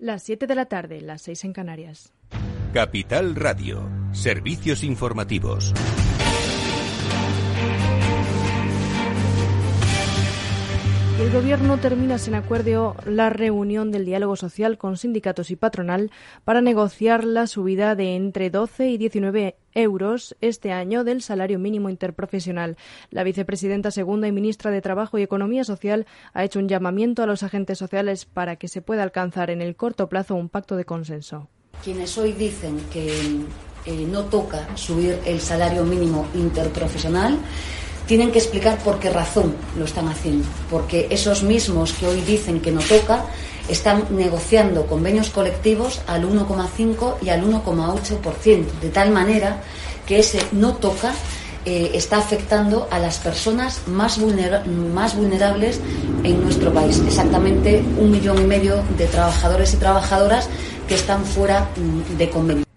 Las 7 de la tarde, las 6 en Canarias. Capital Radio, servicios informativos. El Gobierno termina sin acuerdo la reunión del diálogo social con sindicatos y patronal para negociar la subida de entre 12 y 19 euros este año del salario mínimo interprofesional. La vicepresidenta segunda y ministra de Trabajo y Economía Social ha hecho un llamamiento a los agentes sociales para que se pueda alcanzar en el corto plazo un pacto de consenso. Quienes hoy dicen que eh, no toca subir el salario mínimo interprofesional tienen que explicar por qué razón lo están haciendo, porque esos mismos que hoy dicen que no toca están negociando convenios colectivos al 1,5 y al 1,8%, de tal manera que ese no toca eh, está afectando a las personas más, más vulnerables en nuestro país. Exactamente un millón y medio de trabajadores y trabajadoras que están fuera mm, de convenio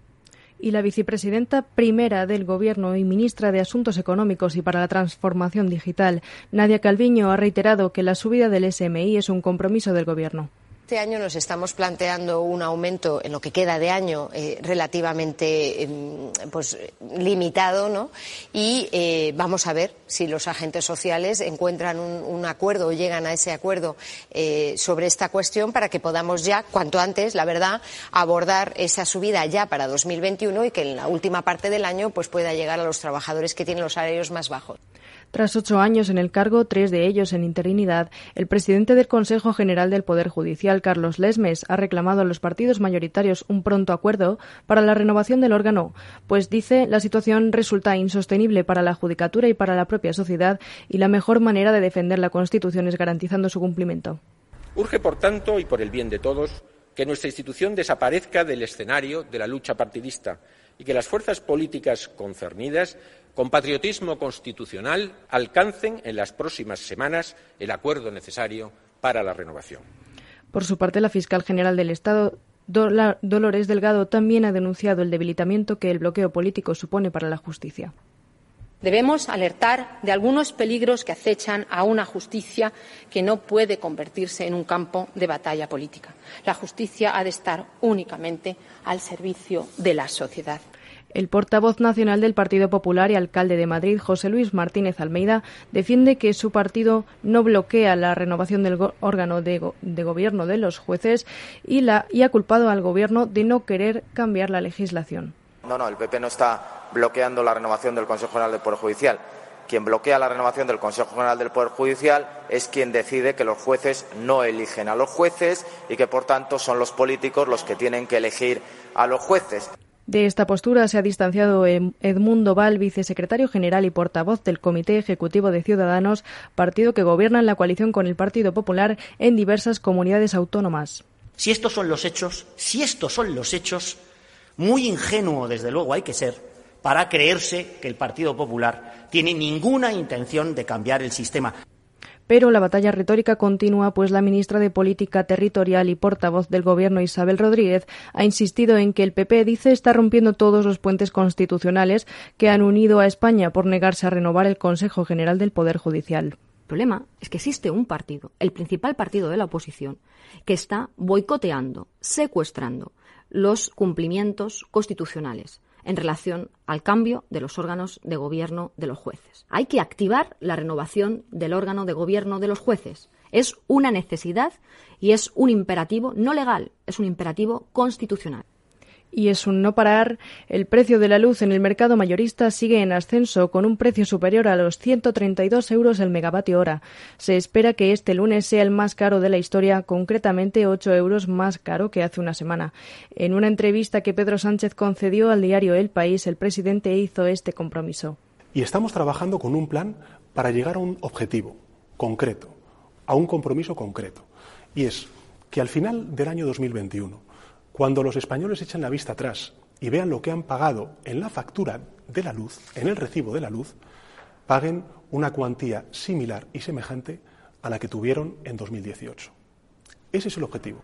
y la vicepresidenta primera del Gobierno y ministra de Asuntos Económicos y para la Transformación Digital, Nadia Calviño, ha reiterado que la subida del SMI es un compromiso del Gobierno. Este año nos estamos planteando un aumento en lo que queda de año eh, relativamente em, pues, limitado, ¿no? Y eh, vamos a ver si los agentes sociales encuentran un, acuerdo o llegan a ese acuerdo eh, sobre esta cuestión para que podamos ya, cuanto antes, la verdad, abordar esa subida ya para 2021 y que en la última parte del año pues, pueda llegar a los trabajadores que tienen los salarios más bajos. Tras ocho años en el cargo, tres de ellos en interinidad, el presidente del Consejo General del Poder Judicial, Carlos Lesmes, ha reclamado a los partidos mayoritarios un pronto acuerdo para la renovación del órgano, pues dice la situación resulta insostenible para la judicatura y para la propia sociedad y la mejor manera de defender la Constitución es garantizando su cumplimiento. Urge, por tanto, y por el bien de todos, que nuestra institución desaparezca del escenario de la lucha partidista y que las fuerzas políticas concernidas con patriotismo constitucional, alcancen en las próximas semanas el acuerdo necesario para la renovación. Por su parte, la fiscal general del Estado, Dolores Delgado, también ha denunciado el debilitamiento que el bloqueo político supone para la justicia. Debemos alertar de algunos peligros que acechan a una justicia que no puede convertirse en un campo de batalla política. La justicia ha de estar únicamente al servicio de la sociedad. El portavoz nacional del Partido Popular y alcalde de Madrid, José Luis Martínez Almeida, defiende que su partido no bloquea la renovación del órgano de, gobierno de los jueces y, la, y ha culpado al Gobierno de no querer cambiar la legislación. No, no, el PP no está bloqueando la renovación del Consejo General del Poder Judicial. Quien bloquea la renovación del Consejo General del Poder Judicial es quien decide que los jueces no eligen a los jueces y que, por tanto, son los políticos los que tienen que elegir a los jueces. De esta postura se ha distanciado Edmundo Val, vicesecretario general y portavoz del Comité Ejecutivo de Ciudadanos, partido que gobierna en la coalición con el Partido Popular en diversas comunidades autónomas. Si estos son los hechos, si estos son los hechos, muy ingenuo desde luego hay que ser para creerse que el Partido Popular tiene ninguna intención de cambiar el sistema. Pero la batalla retórica continúa, pues la ministra de Política Territorial y portavoz del Gobierno, Isabel Rodríguez, ha insistido en que el PP dice está rompiendo todos los puentes constitucionales que han unido a España por negarse a renovar el Consejo General del Poder Judicial. El problema es que existe un partido, el principal partido de la oposición, que está boicoteando, secuestrando los cumplimientos constitucionales en relación al cambio de los órganos de gobierno de los jueces. Hay que activar la renovación del órgano de gobierno de los jueces. Es una necesidad y es un imperativo no legal, es un imperativo constitucional y es un no parar. El precio de la luz en el mercado mayorista sigue en ascenso, con un precio superior a los 132 euros el megavatio hora. Se espera que este lunes sea el más caro de la historia, concretamente 8 euros más caro que hace una semana. En una entrevista que Pedro Sánchez concedió al diario El País, el presidente hizo este compromiso. Y estamos trabajando con un plan para llegar a un objetivo concreto, a un compromiso concreto. Y es que al final del año 2021 cuando los españoles echen la vista atrás y vean lo que han pagado en la factura de la luz, en el recibo de la luz, paguen una cuantía similar y semejante a la que tuvieron en 2018. Ese es el objetivo.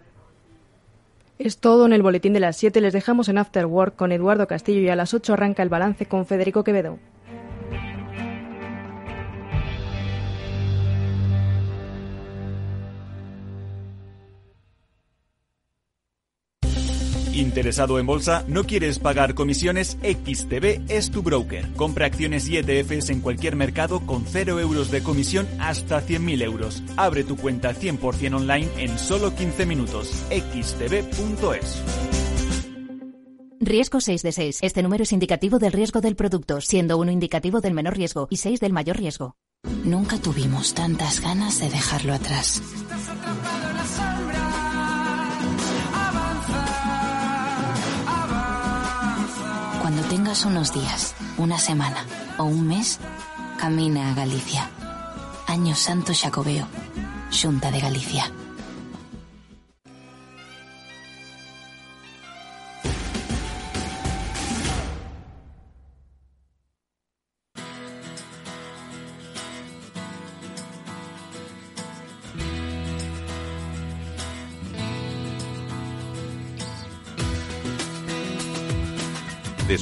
Es todo en el boletín de las 7. Les dejamos en After Work con Eduardo Castillo y a las 8 arranca el balance con Federico Quevedo. ¿Interesado en bolsa? ¿No quieres pagar comisiones? XTB es tu broker. Compra acciones y ETFs en cualquier mercado con 0 euros de comisión hasta 100.000 euros. Abre tu cuenta 100% online en solo 15 minutos. xtb.es. Riesgo 6 de 6. Este número es indicativo del riesgo del producto, siendo uno indicativo del menor riesgo y 6 del mayor riesgo. Nunca tuvimos tantas ganas de dejarlo atrás. Tengas unos días, una semana o un mes, camina a Galicia. Año Santo Xacobeo, Xunta de Galicia.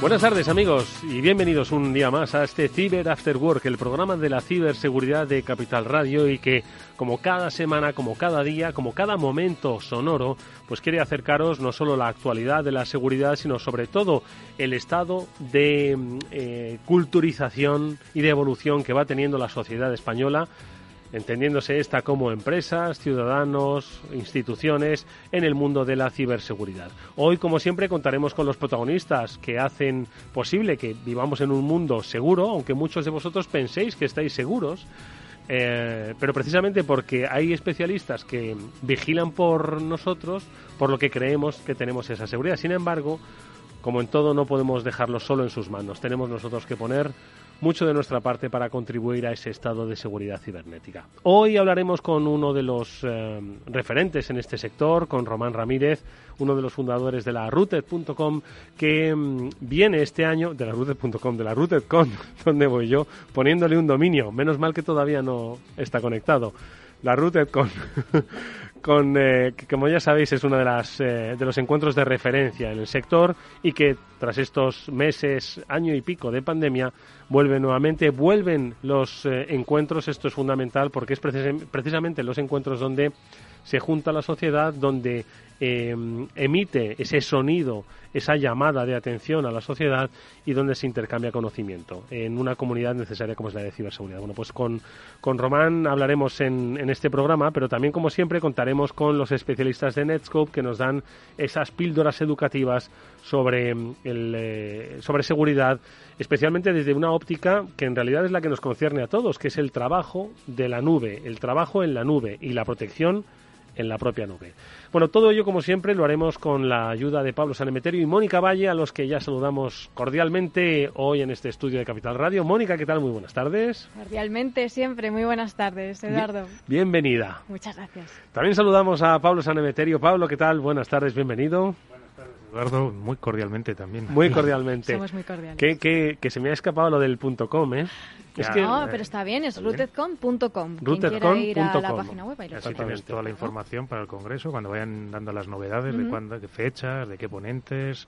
Buenas tardes amigos y bienvenidos un día más a este Cyber After Work, el programa de la ciberseguridad de Capital Radio y que como cada semana, como cada día, como cada momento sonoro, pues quiere acercaros no solo la actualidad de la seguridad, sino sobre todo el estado de eh, culturización y de evolución que va teniendo la sociedad española entendiéndose esta como empresas, ciudadanos, instituciones en el mundo de la ciberseguridad. Hoy, como siempre, contaremos con los protagonistas que hacen posible que vivamos en un mundo seguro, aunque muchos de vosotros penséis que estáis seguros. Eh, pero precisamente porque hay especialistas que vigilan por nosotros, por lo que creemos que tenemos esa seguridad. Sin embargo, como en todo, no podemos dejarlo solo en sus manos. Tenemos nosotros que poner mucho de nuestra parte para contribuir a ese estado de seguridad cibernética. Hoy hablaremos con uno de los eh, referentes en este sector, con Román Ramírez, uno de los fundadores de la Routed.com, que mm, viene este año, de la Routed.com, de la Routed.com, donde voy yo, poniéndole un dominio. Menos mal que todavía no está conectado. La Routed.com. con, eh, que como ya sabéis es uno de, las, eh, de los encuentros de referencia en el sector y que tras estos meses, año y pico de pandemia, vuelve nuevamente, vuelven los eh, encuentros, esto es fundamental porque es precisamente los encuentros donde se junta la sociedad, donde Em, emite ese sonido, esa llamada de atención a la sociedad y donde se intercambia conocimiento en una comunidad necesaria como es la de ciberseguridad. Bueno, pues con, con Román hablaremos en, en este programa, pero también, como siempre, contaremos con los especialistas de Netscope que nos dan esas píldoras educativas sobre, el, eh, sobre seguridad, especialmente desde una óptica que en realidad es la que nos concierne a todos, que es el trabajo de la nube, el trabajo en la nube y la protección en la propia nube. Bueno, todo ello, como siempre, lo haremos con la ayuda de Pablo Sanemeterio y Mónica Valle, a los que ya saludamos cordialmente hoy en este estudio de Capital Radio. Mónica, ¿qué tal? Muy buenas tardes. Cordialmente, siempre. Muy buenas tardes, Eduardo. bienvenida. Muchas gracias. También saludamos a Pablo Sanemeterio. Pablo, ¿qué tal? Buenas tardes, bienvenido. Eduardo, muy cordialmente también. Muy cordialmente. Somos muy cordiales. Que, que, se me ha escapado lo del punto .com, ¿eh? Es que, no, pero está bien, es rootedcom.com. Quien ir a la página web y lo Así tienes toda la información para el Congreso, cuando vayan dando las novedades de cuándo, qué fechas, de qué ponentes,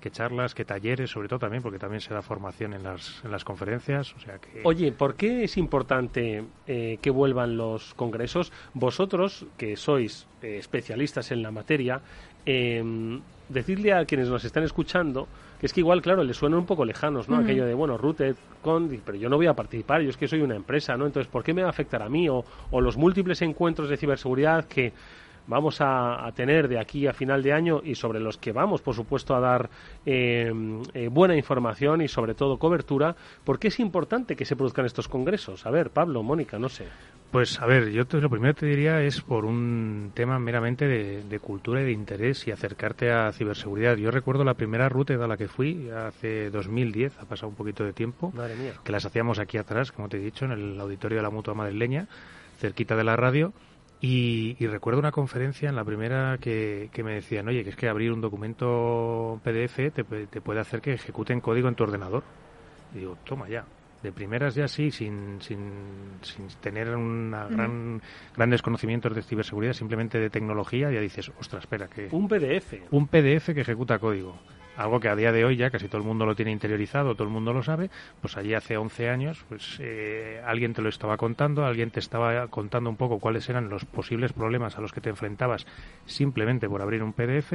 qué charlas, qué talleres, sobre todo también, porque también se da formación en las, en las conferencias. O sea que... Oye, ¿por qué es importante eh, que vuelvan los congresos? Vosotros, que sois eh, especialistas en la materia, eh, decirle a quienes nos están escuchando que es que igual, claro, les suenan un poco lejanos, ¿no? Aquello de, bueno, Rooted, con, pero yo no voy a participar, yo es que soy una empresa, ¿no? Entonces, ¿por qué me va a afectar a mí? O, o los múltiples encuentros de ciberseguridad que vamos a, tener de aquí a final de año y sobre los que vamos, por supuesto, a dar eh, eh, buena información y sobre todo cobertura, ¿por qué es importante que se produzcan estos congresos? A ver, Pablo, Mónica, no sé. Pues a ver, yo lo primero que te diría es por un tema meramente de, cultura y de interés y acercarte a ciberseguridad. Yo recuerdo la primera ruta a la que fui hace 2010, ha pasado un poquito de tiempo, que las hacíamos aquí atrás, como te he dicho, en el auditorio de la Mutua Madrileña, cerquita de la radio. Y, recuerdo una conferencia en la primera que, me decían, oye, que es que abrir un documento PDF te, te puede hacer que ejecuten código en tu ordenador. Y digo, toma ya. de primeras ya sí, sin, sin, sin tener una gran, grandes conocimientos de ciberseguridad, simplemente de tecnología, ya dices, ostras, espera, que... Un PDF. Un PDF que ejecuta código algo que a día de hoy ya casi todo el mundo lo tiene interiorizado, todo el mundo lo sabe, pues allí hace 11 años, pues eh, alguien te lo estaba contando, alguien te estaba contando un poco cuáles eran los posibles problemas a los que te enfrentabas simplemente por abrir un PDF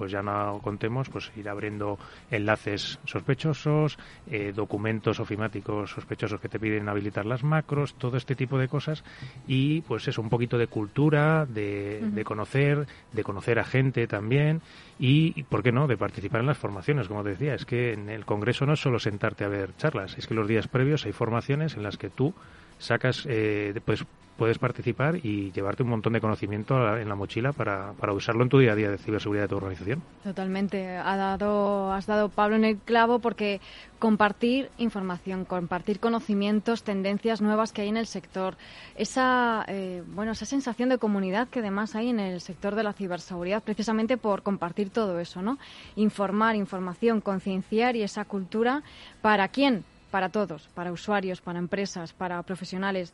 pues ya no contemos pues ir abriendo enlaces sospechosos, eh, documentos ofimáticos sospechosos que te piden habilitar las macros, todo este tipo de cosas y pues eso, un poquito de cultura, de, de conocer, de conocer a gente también y, ¿por qué no?, de participar en las formaciones, como te decía. Es que en el Congreso no es solo sentarte a ver charlas, es que los días previos hay formaciones en las que tú sacas, eh, pues puedes participar y llevarte un montón de conocimiento en la mochila para, para usarlo en tu día a día de ciberseguridad de tu organización. Totalmente. Ha dado, has dado Pablo en el clavo porque compartir información, compartir conocimientos, tendencias nuevas que hay en el sector, esa, eh, bueno, esa sensación de comunidad que además hay en el sector de la ciberseguridad, precisamente por compartir todo eso, ¿no? Informar, información, concienciar y esa cultura, ¿para quién? Para todos, para usuarios, para empresas, para profesionales.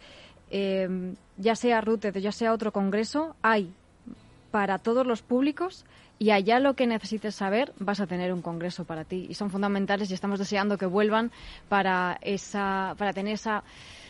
Eh, ya sea RUTED, ya sea otro congreso, hay para todos los públicos y allá lo que necesites saber vas a tener un congreso para ti y son fundamentales y estamos deseando que vuelvan para esa para tener esa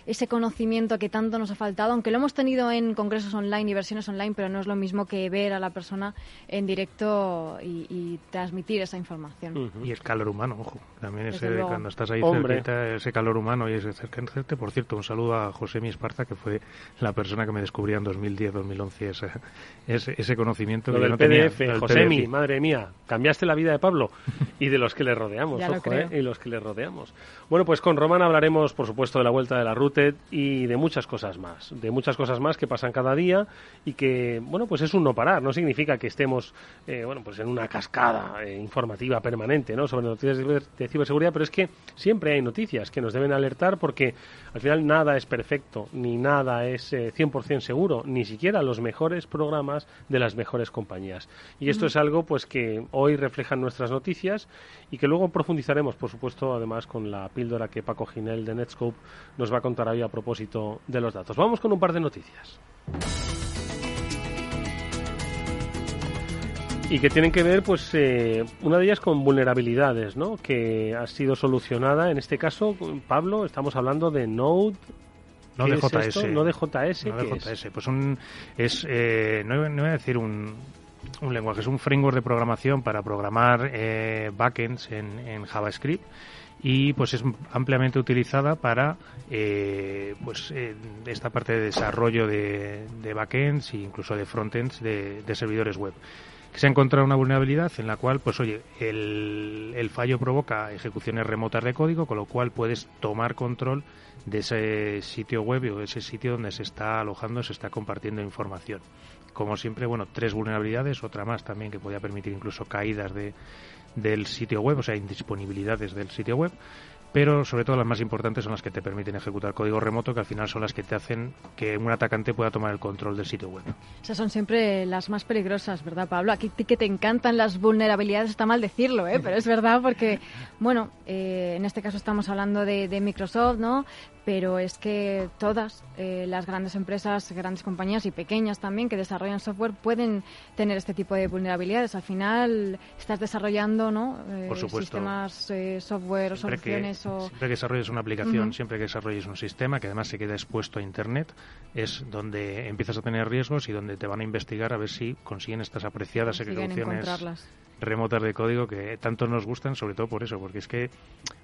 ese conocimiento que tanto nos ha faltado, aunque lo hemos tenido en congresos online y versiones online, pero no es lo mismo que ver a la persona en directo y, transmitir esa información. Y el calor humano, ojo, también ese, cuando estás ahí cerquita, ese calor humano y ese cercante. Por cierto, un saludo a José Mi Esparza, que fue la persona que me descubría en 2010-2011 ese, ese, conocimiento. Lo que del no PDF, tenía, José Mi, madre mía, cambiaste la vida de Pablo y de los que le rodeamos, ojo, eh, y los que le rodeamos. Bueno, pues con Román hablaremos, por supuesto, de la vuelta de la ruta y de muchas cosas más, de muchas cosas más que pasan cada día y que, bueno, pues es un no parar, no significa que estemos, eh, bueno, pues en una cascada eh, informativa permanente, ¿no?, sobre noticias de ciberseguridad, pero es que siempre hay noticias que nos deben alertar porque al final nada es perfecto, ni nada es 100% eh, seguro, ni siquiera los mejores programas de las mejores compañías. Y esto es algo, pues, que hoy reflejan nuestras noticias y que luego profundizaremos, por supuesto, además con la píldora que Paco Ginel de Netscope nos va a contar hoy a propósito de los datos. Vamos con un par de noticias. y que tienen que ver, pues, eh, una de ellas con vulnerabilidades, ¿no? Que ha sido solucionada, en este caso, Pablo, estamos hablando de Node. No de JS. no de JS. No de JS. Pues un, es, eh, no, voy a decir un, un lenguaje, es un framework de programación para programar eh, backends en, en JavaScript y pues es ampliamente utilizada para eh, pues eh, esta parte de desarrollo de, backends e incluso de frontends de, servidores web se ha encontrado una vulnerabilidad en la cual, pues oye, el, el, fallo provoca ejecuciones remotas de código, con lo cual puedes tomar control de ese sitio web o ese sitio donde se está alojando, se está compartiendo información. Como siempre, bueno, tres vulnerabilidades, otra más también que podía permitir incluso caídas de, del sitio web, o sea, indisponibilidades del sitio web, pero sobre todo las más importantes son las que te permiten ejecutar código remoto, que al final son las que te hacen que un atacante pueda tomar el control del sitio web. Esas son siempre las más peligrosas, ¿verdad, Pablo? Aquí que te encantan las vulnerabilidades, está mal decirlo, ¿eh? pero es verdad porque, bueno, eh, en este caso estamos hablando de, de Microsoft, ¿no? Pero es que todas eh, las grandes empresas, grandes compañías y pequeñas también que desarrollan software pueden tener este tipo de vulnerabilidades. Al final estás desarrollando ¿no? Eh, sistemas, eh, software o soluciones. o... Siempre que desarrolles una aplicación, siempre que desarrolles un sistema que además se queda expuesto a Internet, es donde empiezas a tener riesgos y donde te van a investigar a ver si consiguen estas apreciadas ejecuciones remotas de código que tanto nos gustan, sobre todo por eso, porque es que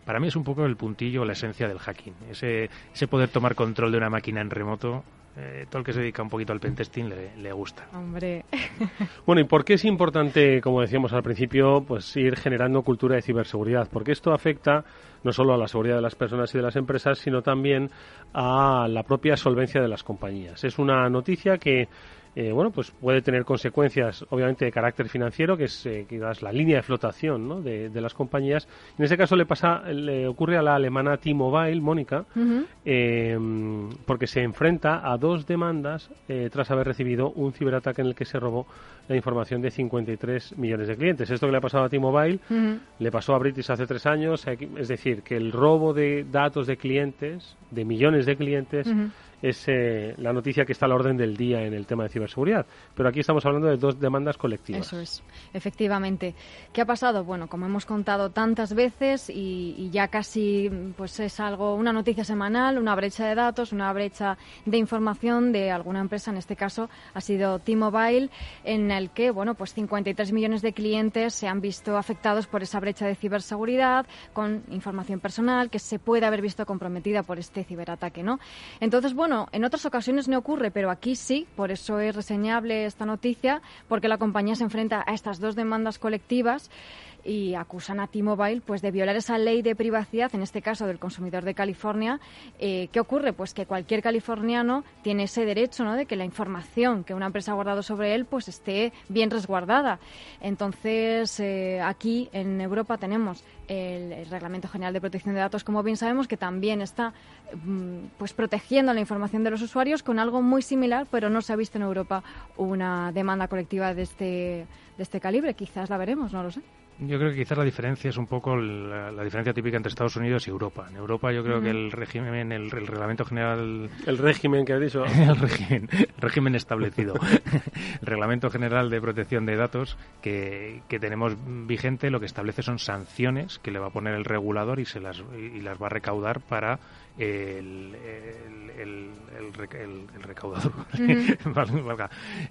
para mí es un poco el puntillo, la esencia del hacking. Ese, ese poder tomar control de una máquina en remoto, eh, todo el que se dedica un poquito al pentesting le, le gusta. Hombre. bueno, ¿y por qué es importante, como decíamos al principio, pues ir generando cultura de ciberseguridad? Porque esto afecta no solo a la seguridad de las personas y de las empresas, sino también a la propia solvencia de las compañías. Es una noticia que eh, bueno, pues puede tener consecuencias, obviamente, de carácter financiero, que es eh, quizás la línea de flotación ¿no? de, las compañías. En este caso le pasa, le ocurre a la alemana T-Mobile, Mónica, em, porque se enfrenta a dos demandas eh, tras haber recibido un ciberataque en el que se robó la información de 53 millones de clientes. Esto que le ha pasado a T-Mobile le pasó a British hace tres años, es decir, que el robo de datos de clientes, de millones de clientes, es eh, la noticia que está a la orden del día en el tema de ciberseguridad. Pero aquí estamos hablando de dos demandas colectivas. Eso es, efectivamente. ¿Qué ha pasado? Bueno, como hemos contado tantas veces y, ya casi pues es algo, una noticia semanal, una brecha de datos, una brecha de información de alguna empresa, en este caso ha sido T-Mobile, en el que, bueno, pues 53 millones de clientes se han visto afectados por esa brecha de ciberseguridad con información personal que se puede haber visto comprometida por este ciberataque, ¿no? Entonces, bueno, en otras ocasiones no ocurre, pero aquí sí, por eso es reseñable esta noticia, porque la compañía se enfrenta a estas dos demandas colectivas y acusan a T-Mobile pues de violar esa ley de privacidad, en este caso del consumidor de California. Eh, ¿Qué ocurre? Pues que cualquier californiano tiene ese derecho ¿no? de que la información que una empresa ha guardado sobre él pues esté bien resguardada. Entonces, eh, aquí en Europa tenemos el, Reglamento General de Protección de Datos, como bien sabemos, que también está mm, pues protegiendo la información de los usuarios con algo muy similar, pero no se ha visto en Europa una demanda colectiva de este, de este calibre. Quizás la veremos, no lo sé. Yo creo que quizás la diferencia es un poco la, diferencia típica entre Estados Unidos y Europa. En Europa yo creo que el régimen, el, reglamento general... El régimen que has dicho. el, régimen, el régimen establecido. el reglamento general de protección de datos que, que, tenemos vigente lo que establece son sanciones que le va a poner el regulador y, se las, y las va a recaudar para el, el, el, recaudador.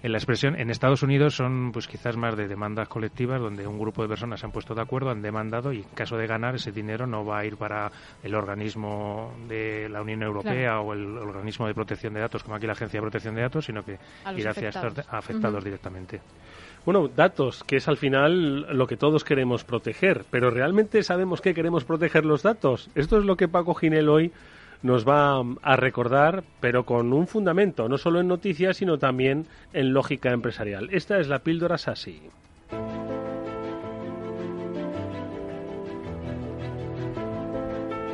en la expresión, en Estados Unidos son pues quizás más de demandas colectivas donde un grupo de personas se han puesto de acuerdo, han demandado y en caso de ganar ese dinero no va a ir para el organismo de la Unión Europea o el organismo de protección de datos como aquí la Agencia de Protección de Datos, sino que irá hacia estos afectados directamente. Bueno, datos, que es al final lo que todos queremos proteger, pero ¿realmente sabemos que queremos proteger los datos? Esto es lo que Paco Ginel hoy nos va a recordar, pero con un fundamento, no solo en noticias, sino también en lógica empresarial. Esta es la píldora SASI.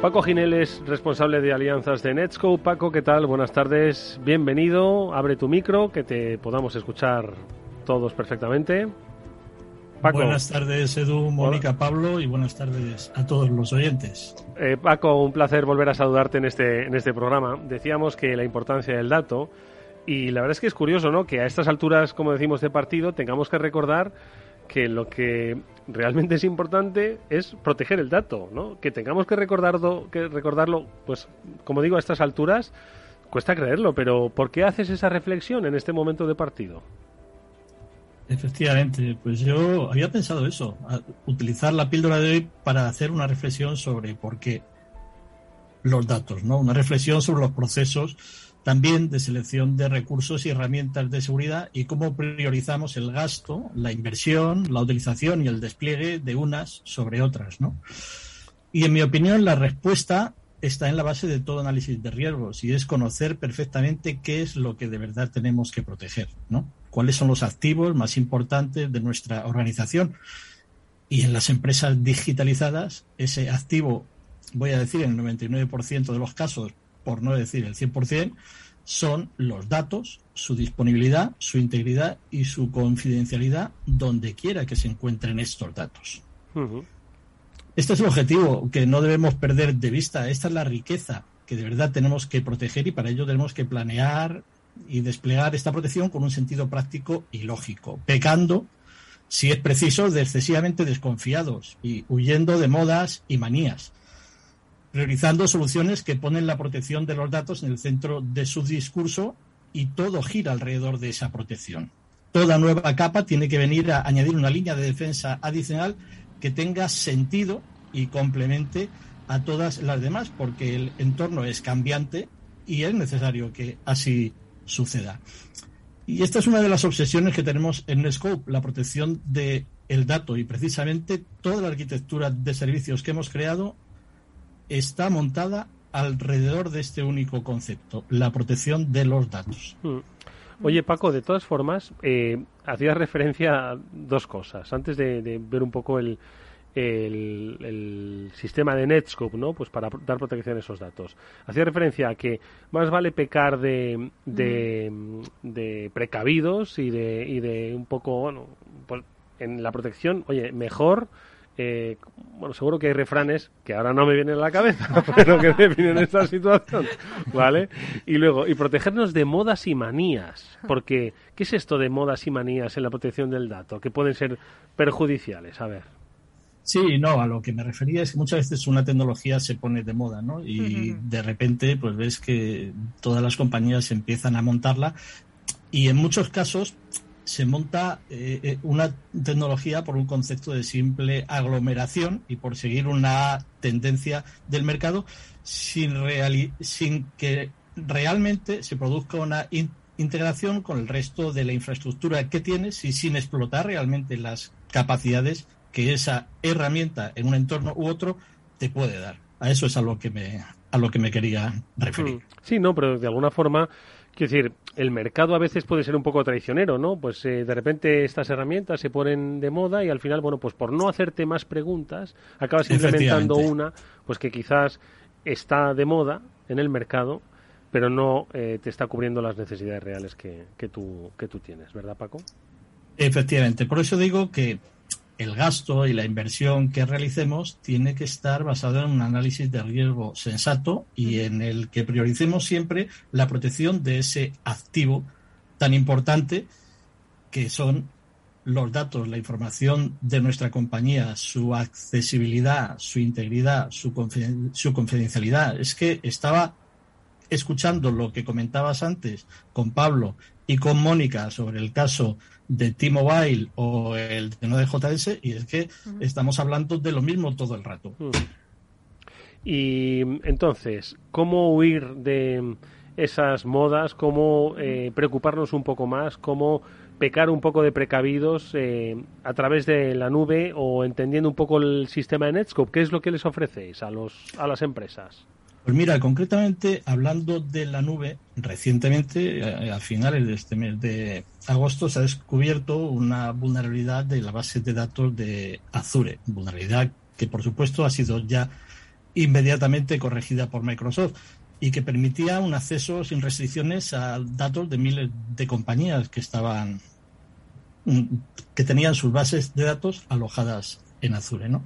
Paco Ginel es responsable de alianzas de Netscope. Paco, ¿qué tal? Buenas tardes, bienvenido. Abre tu micro, que te podamos escuchar todos perfectamente. Buenas tardes, Edu, Mónica, Pablo, y buenas tardes a todos los oyentes. Eh, Paco, un placer volver a saludarte en este, en este programa. Decíamos que la importancia del dato, y la verdad es que es curioso, ¿no? Que a estas alturas, como decimos, de partido, tengamos que recordar que lo que realmente es importante es proteger el dato, ¿no? Que tengamos que recordarlo, que recordarlo, pues, como digo, a estas alturas, cuesta creerlo, pero ¿por qué haces esa reflexión en este momento de partido? Efectivamente, pues yo había pensado eso, utilizar la píldora de hoy para hacer una reflexión sobre por qué los datos, ¿no? Una reflexión sobre los procesos también de selección de recursos y herramientas de seguridad y cómo priorizamos el gasto, la inversión, la utilización y el despliegue de unas sobre otras, ¿no? Y en mi opinión la respuesta está en la base de todo análisis de riesgos y es conocer perfectamente qué es lo que de verdad tenemos que proteger, ¿no? cuáles son los activos más importantes de nuestra organización. Y en las empresas digitalizadas, ese activo, voy a decir en el 99% de los casos, por no decir el 100%, son los datos, su disponibilidad, su integridad y su confidencialidad donde quiera que se encuentren estos datos. Este es el objetivo que no debemos perder de vista. Esta es la riqueza que de verdad tenemos que proteger y para ello tenemos que planear, y desplegar esta protección con un sentido práctico y lógico, pecando, si es preciso, de excesivamente desconfiados y huyendo de modas y manías, priorizando soluciones que ponen la protección de los datos en el centro de su discurso y todo gira alrededor de esa protección. Toda nueva capa tiene que venir a añadir una línea de defensa adicional que tenga sentido y complemente a todas las demás, porque el entorno es cambiante y es necesario que así suceda. Y esta es una de las obsesiones que tenemos en Netscope, la protección del el dato y precisamente toda la arquitectura de servicios que hemos creado está montada alrededor de este único concepto, la protección de los datos. Mm. Oye, Paco, de todas formas, eh, hacías referencia a dos cosas. Antes de, ver un poco el, el, sistema de Netscope, ¿no? Pues para dar protección a esos datos. Hacía referencia a que más vale pecar de, de, de precavidos y de, y de un poco, bueno, pues en la protección, oye, mejor eh, bueno, seguro que hay refranes que ahora no me vienen a la cabeza, pero que definen esta situación, ¿vale? Y luego, y protegernos de modas y manías, porque ¿qué es esto de modas y manías en la protección del dato? Que pueden ser perjudiciales, a ver. Sí, no, a lo que me refería es que muchas veces una tecnología se pone de moda, ¿no? Y de repente, pues ves que todas las compañías empiezan a montarla y en muchos casos se monta eh, eh, una tecnología por un concepto de simple aglomeración y por seguir una tendencia del mercado sin, sin que realmente se produzca una integración con el resto de la infraestructura que tienes y sin explotar realmente las capacidades que esa herramienta en un entorno u otro te puede dar. A eso es a lo que me, a lo que me quería referir. Sí, no, pero de alguna forma Quiero decir, el mercado a veces puede ser un poco traicionero, ¿no? Pues eh, de repente estas herramientas se ponen de moda y al final, bueno, pues por no hacerte más preguntas, acabas implementando una, pues que quizás está de moda en el mercado, pero no eh, te está cubriendo las necesidades reales que, que, tú, que tú tienes, ¿verdad, Paco? Efectivamente. Por eso digo que el gasto y la inversión que realicemos tiene que estar basado en un análisis de riesgo sensato y en el que prioricemos siempre la protección de ese activo tan importante que son los datos, la información de nuestra compañía, su accesibilidad, su integridad, su, su confidencialidad. Es que estaba escuchando lo que comentabas antes con Pablo y con Mónica sobre el caso de T-Mobile o el de no de JS y es que estamos hablando de lo mismo todo el rato. Mm. Y entonces, ¿cómo huir de esas modas? ¿Cómo eh, preocuparnos un poco más? ¿Cómo pecar un poco de precavidos eh, a través de la nube o entendiendo un poco el sistema de Netscope? ¿Qué es lo que les ofrecéis a, los, a las empresas? Pues mira, concretamente hablando de la nube, recientemente, eh, a finales de este mes de agosto, se ha descubierto una vulnerabilidad de la base de datos de Azure, vulnerabilidad que por supuesto ha sido ya inmediatamente corregida por Microsoft y que permitía un acceso sin restricciones a datos de miles de compañías que estaban mm, que tenían sus bases de datos alojadas en Azure, ¿no?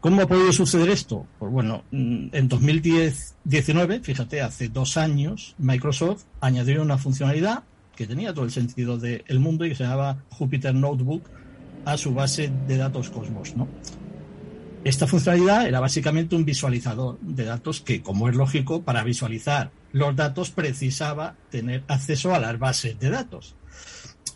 ¿Cómo ha podido suceder esto? Pues bueno, mm, en 2019, fíjate, hace dos años, Microsoft añadió una funcionalidad que tenía todo el sentido del mundo y que se llamaba Jupyter Notebook a su base de datos Cosmos. Esta funcionalidad era básicamente un visualizador de datos que, como es lógico, para visualizar los datos precisaba tener acceso a las bases de datos.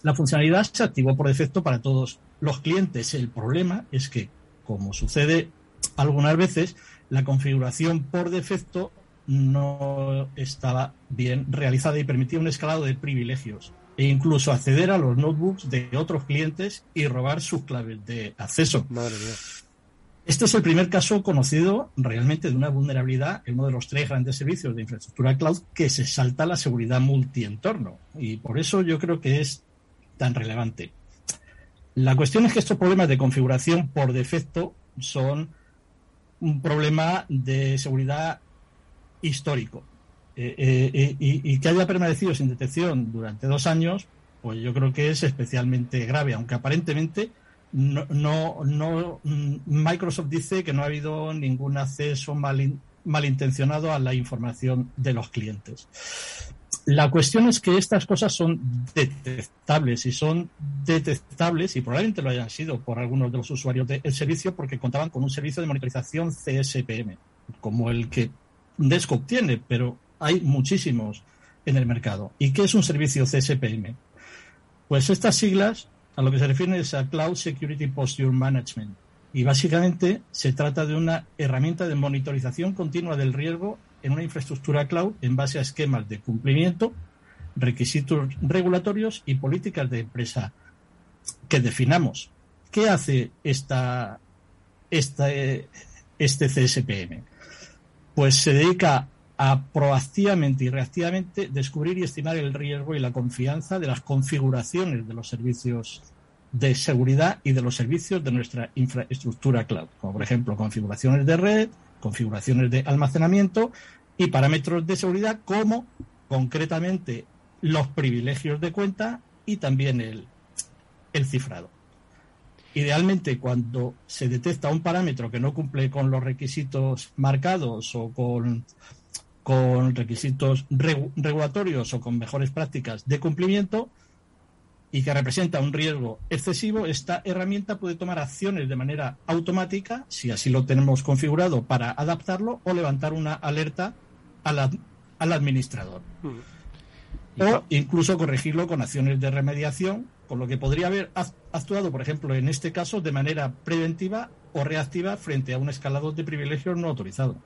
La funcionalidad se activó por defecto para todos los clientes. El problema es que como sucede algunas veces, la configuración por defecto no estaba bien realizada y permitía un escalado de privilegios e incluso acceder a los notebooks de otros clientes y robar sus claves de acceso. Este es el primer caso conocido realmente de una vulnerabilidad en uno de los tres grandes servicios de infraestructura cloud que se salta la seguridad multientorno. Y por eso yo creo que es tan relevante. La cuestión es que estos problemas de configuración por defecto son un problema de seguridad histórico. Eh, eh, eh, y, que haya permanecido sin detección durante dos años, pues yo creo que es especialmente grave, aunque aparentemente no, no, mm, Microsoft dice que no ha habido ningún acceso malintencionado a la información de los clientes. La cuestión es que estas cosas son detectables y son detectables y probablemente lo hayan sido por algunos de los usuarios del servicio porque contaban con un servicio de monitorización CSPM, como el que Desktop tiene, pero hay muchísimos en el mercado. ¿Y qué es un servicio CSPM? Pues estas siglas a lo que se refiere es a Cloud Security Posture Management. Y básicamente se trata de una herramienta de monitorización continua del riesgo en una infraestructura cloud en base a esquemas de cumplimiento, requisitos regulatorios y políticas de empresa que definamos. ¿Qué hace esta, este CSPM? Pues se dedica a proactivamente y reactivamente descubrir y estimar el riesgo y la confianza de las configuraciones de los servicios de seguridad y de los servicios de nuestra infraestructura cloud, como por ejemplo configuraciones de red, configuraciones de almacenamiento y parámetros de seguridad como concretamente los privilegios de cuenta y también el, el cifrado. Idealmente, cuando se detecta un parámetro que no cumple con los requisitos marcados o con, con requisitos regulatorios o con mejores prácticas de cumplimiento y que representa un riesgo excesivo, esta herramienta puede tomar acciones de manera automática, si así lo tenemos configurado, para adaptarlo o levantar una alerta al administrador. Mm. O incluso corregirlo con acciones de remediación con lo que podría haber actuado, por ejemplo, en este caso, de manera preventiva o reactiva frente a un escalado de privilegios no autorizado.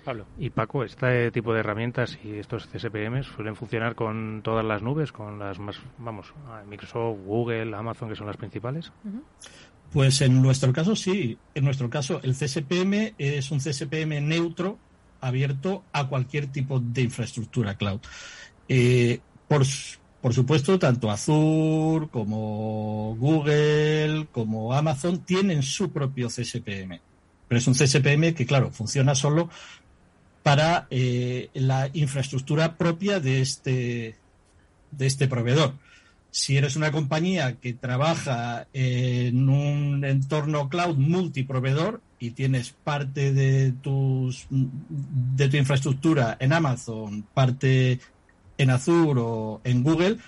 Pablo. Y Paco, este tipo de herramientas y estos CSPM suelen funcionar con todas las nubes, con las más, vamos, Microsoft, Google, Amazon, que son las principales. Pues en nuestro caso sí. En nuestro caso el CSPM es un CSPM neutro abierto a cualquier tipo de infraestructura cloud. Eh, por, por supuesto, tanto Azure como Google como Amazon tienen su propio CSPM. Pero es un CSPM que, claro, funciona solo para eh, la infraestructura propia de este, de este proveedor. Si eres una compañía que trabaja en un entorno cloud multiproveedor y tienes parte de, tus, de tu infraestructura en Amazon, parte en Azure o en Google,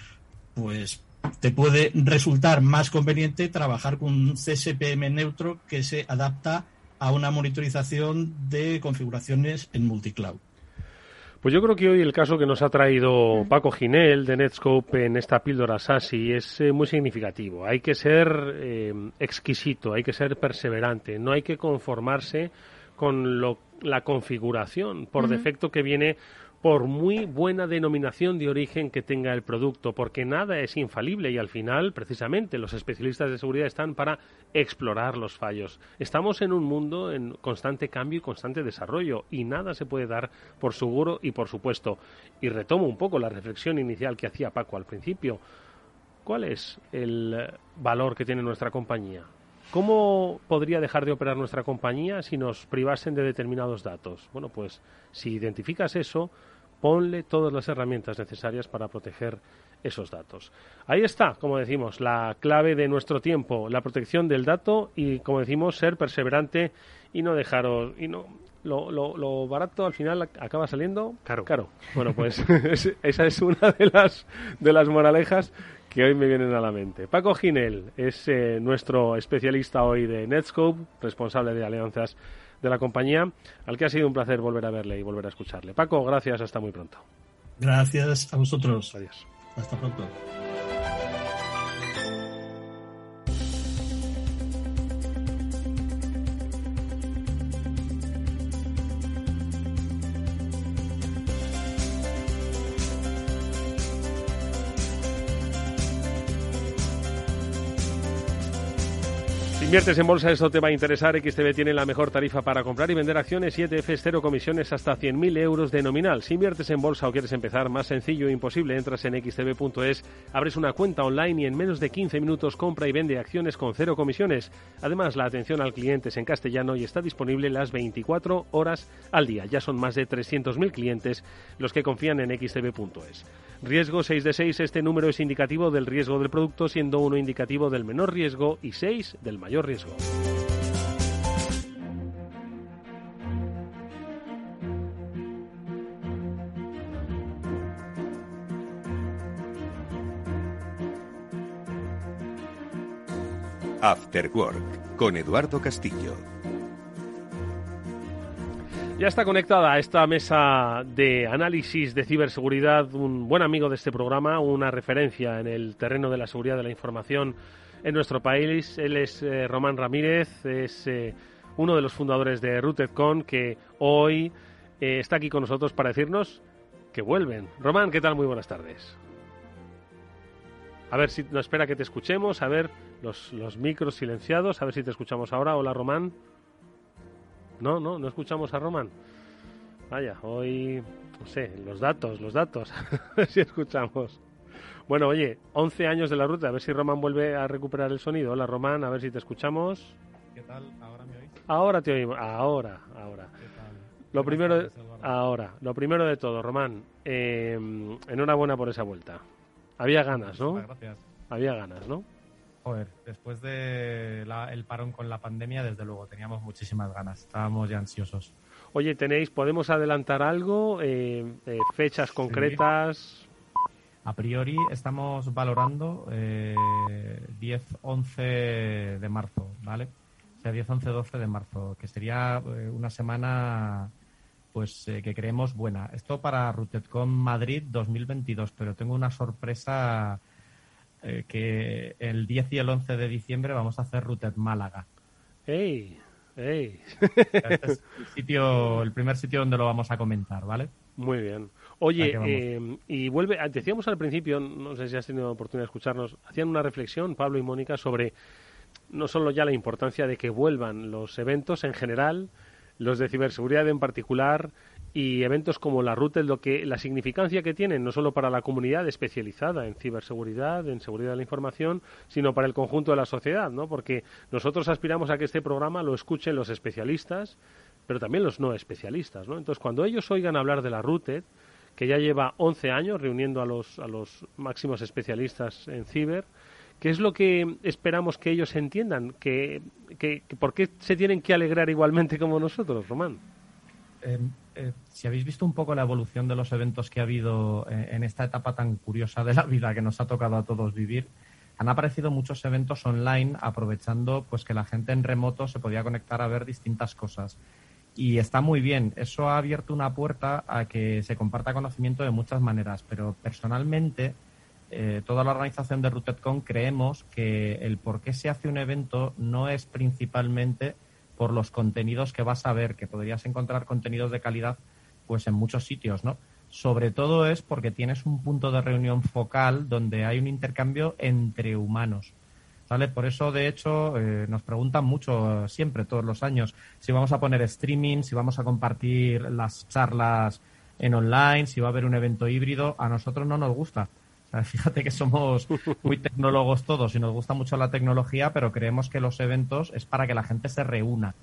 pues te puede resultar más conveniente trabajar con un CSPM neutro que se adapta a una monitorización de configuraciones en multicloud. Pues yo creo que hoy el caso que nos ha traído Paco Ginel de Netscope en esta píldora SASI es eh, muy significativo. Hay que ser eh, exquisito, hay que ser perseverante, no hay que conformarse con la configuración por defecto que viene por muy buena denominación de origen que tenga el producto, porque nada es infalible y al final, precisamente, los especialistas de seguridad están para explorar los fallos. Estamos en un mundo en constante cambio y constante desarrollo y nada se puede dar por seguro y por supuesto. Y retomo un poco la reflexión inicial que hacía Paco al principio. ¿Cuál es el valor que tiene nuestra compañía? ¿Cómo podría dejar de operar nuestra compañía si nos privasen de determinados datos? Bueno, pues si identificas eso, ponle todas las herramientas necesarias para proteger esos datos. Ahí está, como decimos, la clave de nuestro tiempo, la protección del dato y, como decimos, ser perseverante y no dejaros y no lo, lo, barato al final acaba saliendo caro. Caro. Bueno, pues esa es una de las de las moralejas que hoy me vienen a la mente. Paco Ginel es eh, nuestro especialista hoy de Netscope, responsable de alianzas de la compañía, al que ha sido un placer volver a verle y volver a escucharle. Paco, gracias, hasta muy pronto. Gracias a vosotros. Adiós. Hasta pronto. Inviertes en bolsa, esto te va a interesar. XTB tiene la mejor tarifa para comprar y vender acciones y ETFs cero comisiones hasta 100.000 euros de nominal. Si inviertes en bolsa o quieres empezar, más sencillo e imposible, entras en xtb.es, abres una cuenta online y en menos de 15 minutos compra y vende acciones con cero comisiones. Además, la atención al cliente es en castellano y está disponible las 24 horas al día. Ya son más de 300.000 clientes los que confían en xtb.es. Riesgo 6 de 6, este número es indicativo del riesgo del producto, siendo uno indicativo del menor riesgo y 6 del mayor riesgo. After Work con Eduardo Castillo. Ya está conectada a esta mesa de análisis de ciberseguridad un buen amigo de este programa, una referencia en el terreno de la seguridad de la información en nuestro país. Él es eh, Román Ramírez, es eh, uno de los fundadores de RootedCon que hoy eh, está aquí con nosotros para decirnos que vuelven. Román, ¿qué tal? Muy buenas tardes. A ver si nos espera que te escuchemos, a ver los, los micros silenciados, a ver si te escuchamos ahora. Hola, Román. No, no, no escuchamos a Román. Vaya, hoy, no sé, los datos, los datos, a ver si escuchamos. Bueno, oye, 11 años de la ruta, a ver si Román vuelve a recuperar el sonido. Hola Román, a ver si te escuchamos. ¿Qué tal? ¿Ahora me oís? Ahora te oímos, ahora, ahora. Lo primero, de, ahora, lo primero de todo, Román, eh, enhorabuena por esa vuelta. Había ganas, ¿no? Gracias. Había ganas, ¿no? Joder, después de la, el parón con la pandemia, desde luego, teníamos muchísimas ganas. Estábamos ya ansiosos. Oye, tenéis, ¿podemos adelantar algo? Eh, eh, ¿Fechas concretas? A priori estamos valorando eh, 10-11 de marzo, ¿vale? O sea, 10-11-12 de marzo, que sería eh, una semana pues eh, que creemos buena. Esto para RootedCon Madrid 2022, pero tengo una sorpresa eh, que el 10 y el 11 de diciembre vamos a hacer Rooted Málaga. ¡Ey! ¡Ey! Este es el, sitio, el primer sitio donde lo vamos a comentar, ¿vale? Muy bien. Oye, eh, y vuelve, decíamos al principio, no sé si has tenido la oportunidad de escucharnos, hacían una reflexión, Pablo y Mónica, sobre no solo ya la importancia de que vuelvan los eventos en general, los de ciberseguridad en particular y eventos como la RUTE, lo que la significancia que tienen no solo para la comunidad especializada en ciberseguridad, en seguridad de la información, sino para el conjunto de la sociedad, ¿no? Porque nosotros aspiramos a que este programa lo escuchen los especialistas, pero también los no especialistas, ¿no? Entonces, cuando ellos oigan hablar de la RUTE, que ya lleva 11 años reuniendo a los, a los máximos especialistas en ciber, ¿Qué es lo que esperamos que ellos entiendan? ¿Que, que, ¿Por qué se tienen que alegrar igualmente como nosotros, Román? Eh, eh, si habéis visto un poco la evolución de los eventos que ha habido eh, en esta etapa tan curiosa de la vida que nos ha tocado a todos vivir, han aparecido muchos eventos online aprovechando pues que la gente en remoto se podía conectar a ver distintas cosas. Y está muy bien, eso ha abierto una puerta a que se comparta conocimiento de muchas maneras, pero personalmente eh, toda la organización de RootedCon creemos que el por qué se hace un evento no es principalmente por los contenidos que vas a ver, que podrías encontrar contenidos de calidad pues en muchos sitios, ¿no? Sobre todo es porque tienes un punto de reunión focal donde hay un intercambio entre humanos. ¿Vale? Por eso, de hecho, eh, nos preguntan mucho siempre, todos los años, si vamos a poner streaming, si vamos a compartir las charlas en online, si va a haber un evento híbrido. A nosotros no nos gusta. Fíjate que somos muy tecnólogos todos y nos gusta mucho la tecnología, pero creemos que los eventos es para que la gente se reúna.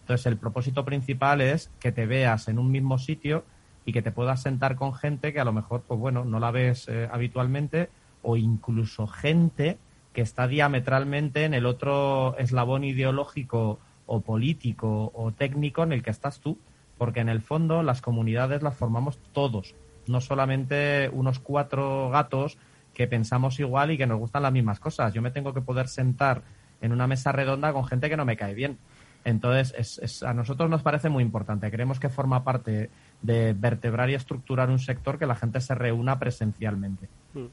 Entonces, el propósito principal es que te veas en un mismo sitio y que te puedas sentar con gente que a lo mejor, pues bueno, no la ves eh, habitualmente o incluso gente que está diametralmente en el otro eslabón ideológico o político o técnico en el que estás tú, porque en el fondo las comunidades las formamos todos no solamente unos cuatro gatos que pensamos igual y que nos gustan las mismas cosas. Yo me tengo que poder sentar en una mesa redonda con gente que no me cae bien. Entonces, es, a nosotros nos parece muy importante. Creemos que forma parte de vertebrar y estructurar un sector que la gente se reúna presencialmente. Mm.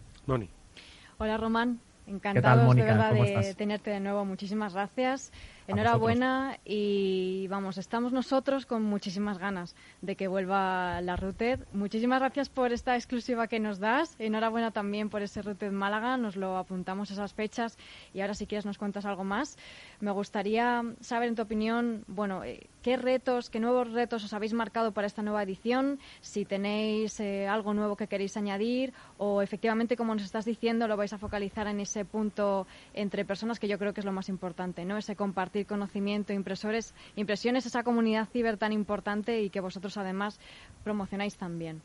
Hola, Román. Encantados de verdad de tenerte de nuevo. Muchísimas gracias. Enhorabuena y vamos, estamos nosotros con muchísimas ganas de que vuelva la Ruted. Muchísimas gracias por esta exclusiva que nos das. Enhorabuena también por ese Ruted Málaga. Nos lo apuntamos esas fechas y ahora si quieres nos cuentas algo más. Me gustaría saber en tu opinión, bueno, eh, qué retos, qué nuevos retos os habéis marcado para esta nueva edición, si tenéis eh, algo nuevo que queréis añadir o efectivamente, como nos estás diciendo, lo vais a focalizar en ese punto entre personas que yo creo que es lo más importante, ¿no? Ese compartir conocimiento, impresores, impresiones, esa comunidad ciber tan importante y que vosotros además promocionáis también.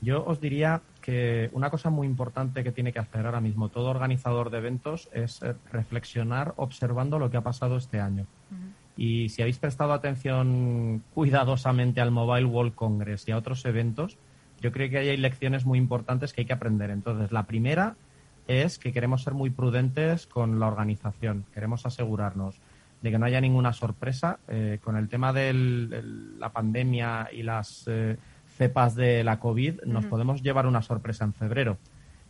Yo os diría que una cosa muy importante que tiene que hacer ahora mismo todo organizador de eventos es eh, reflexionar observando lo que ha pasado este año. Y si habéis prestado atención cuidadosamente al Mobile World Congress y a otros eventos, yo creo que hay lecciones muy importantes que hay que aprender. Entonces, la primera es que queremos ser muy prudentes con la organización. Queremos asegurarnos de que no haya ninguna sorpresa. Eh, con el tema de la pandemia y las eh, cepas de la COVID, nos podemos llevar una sorpresa en febrero.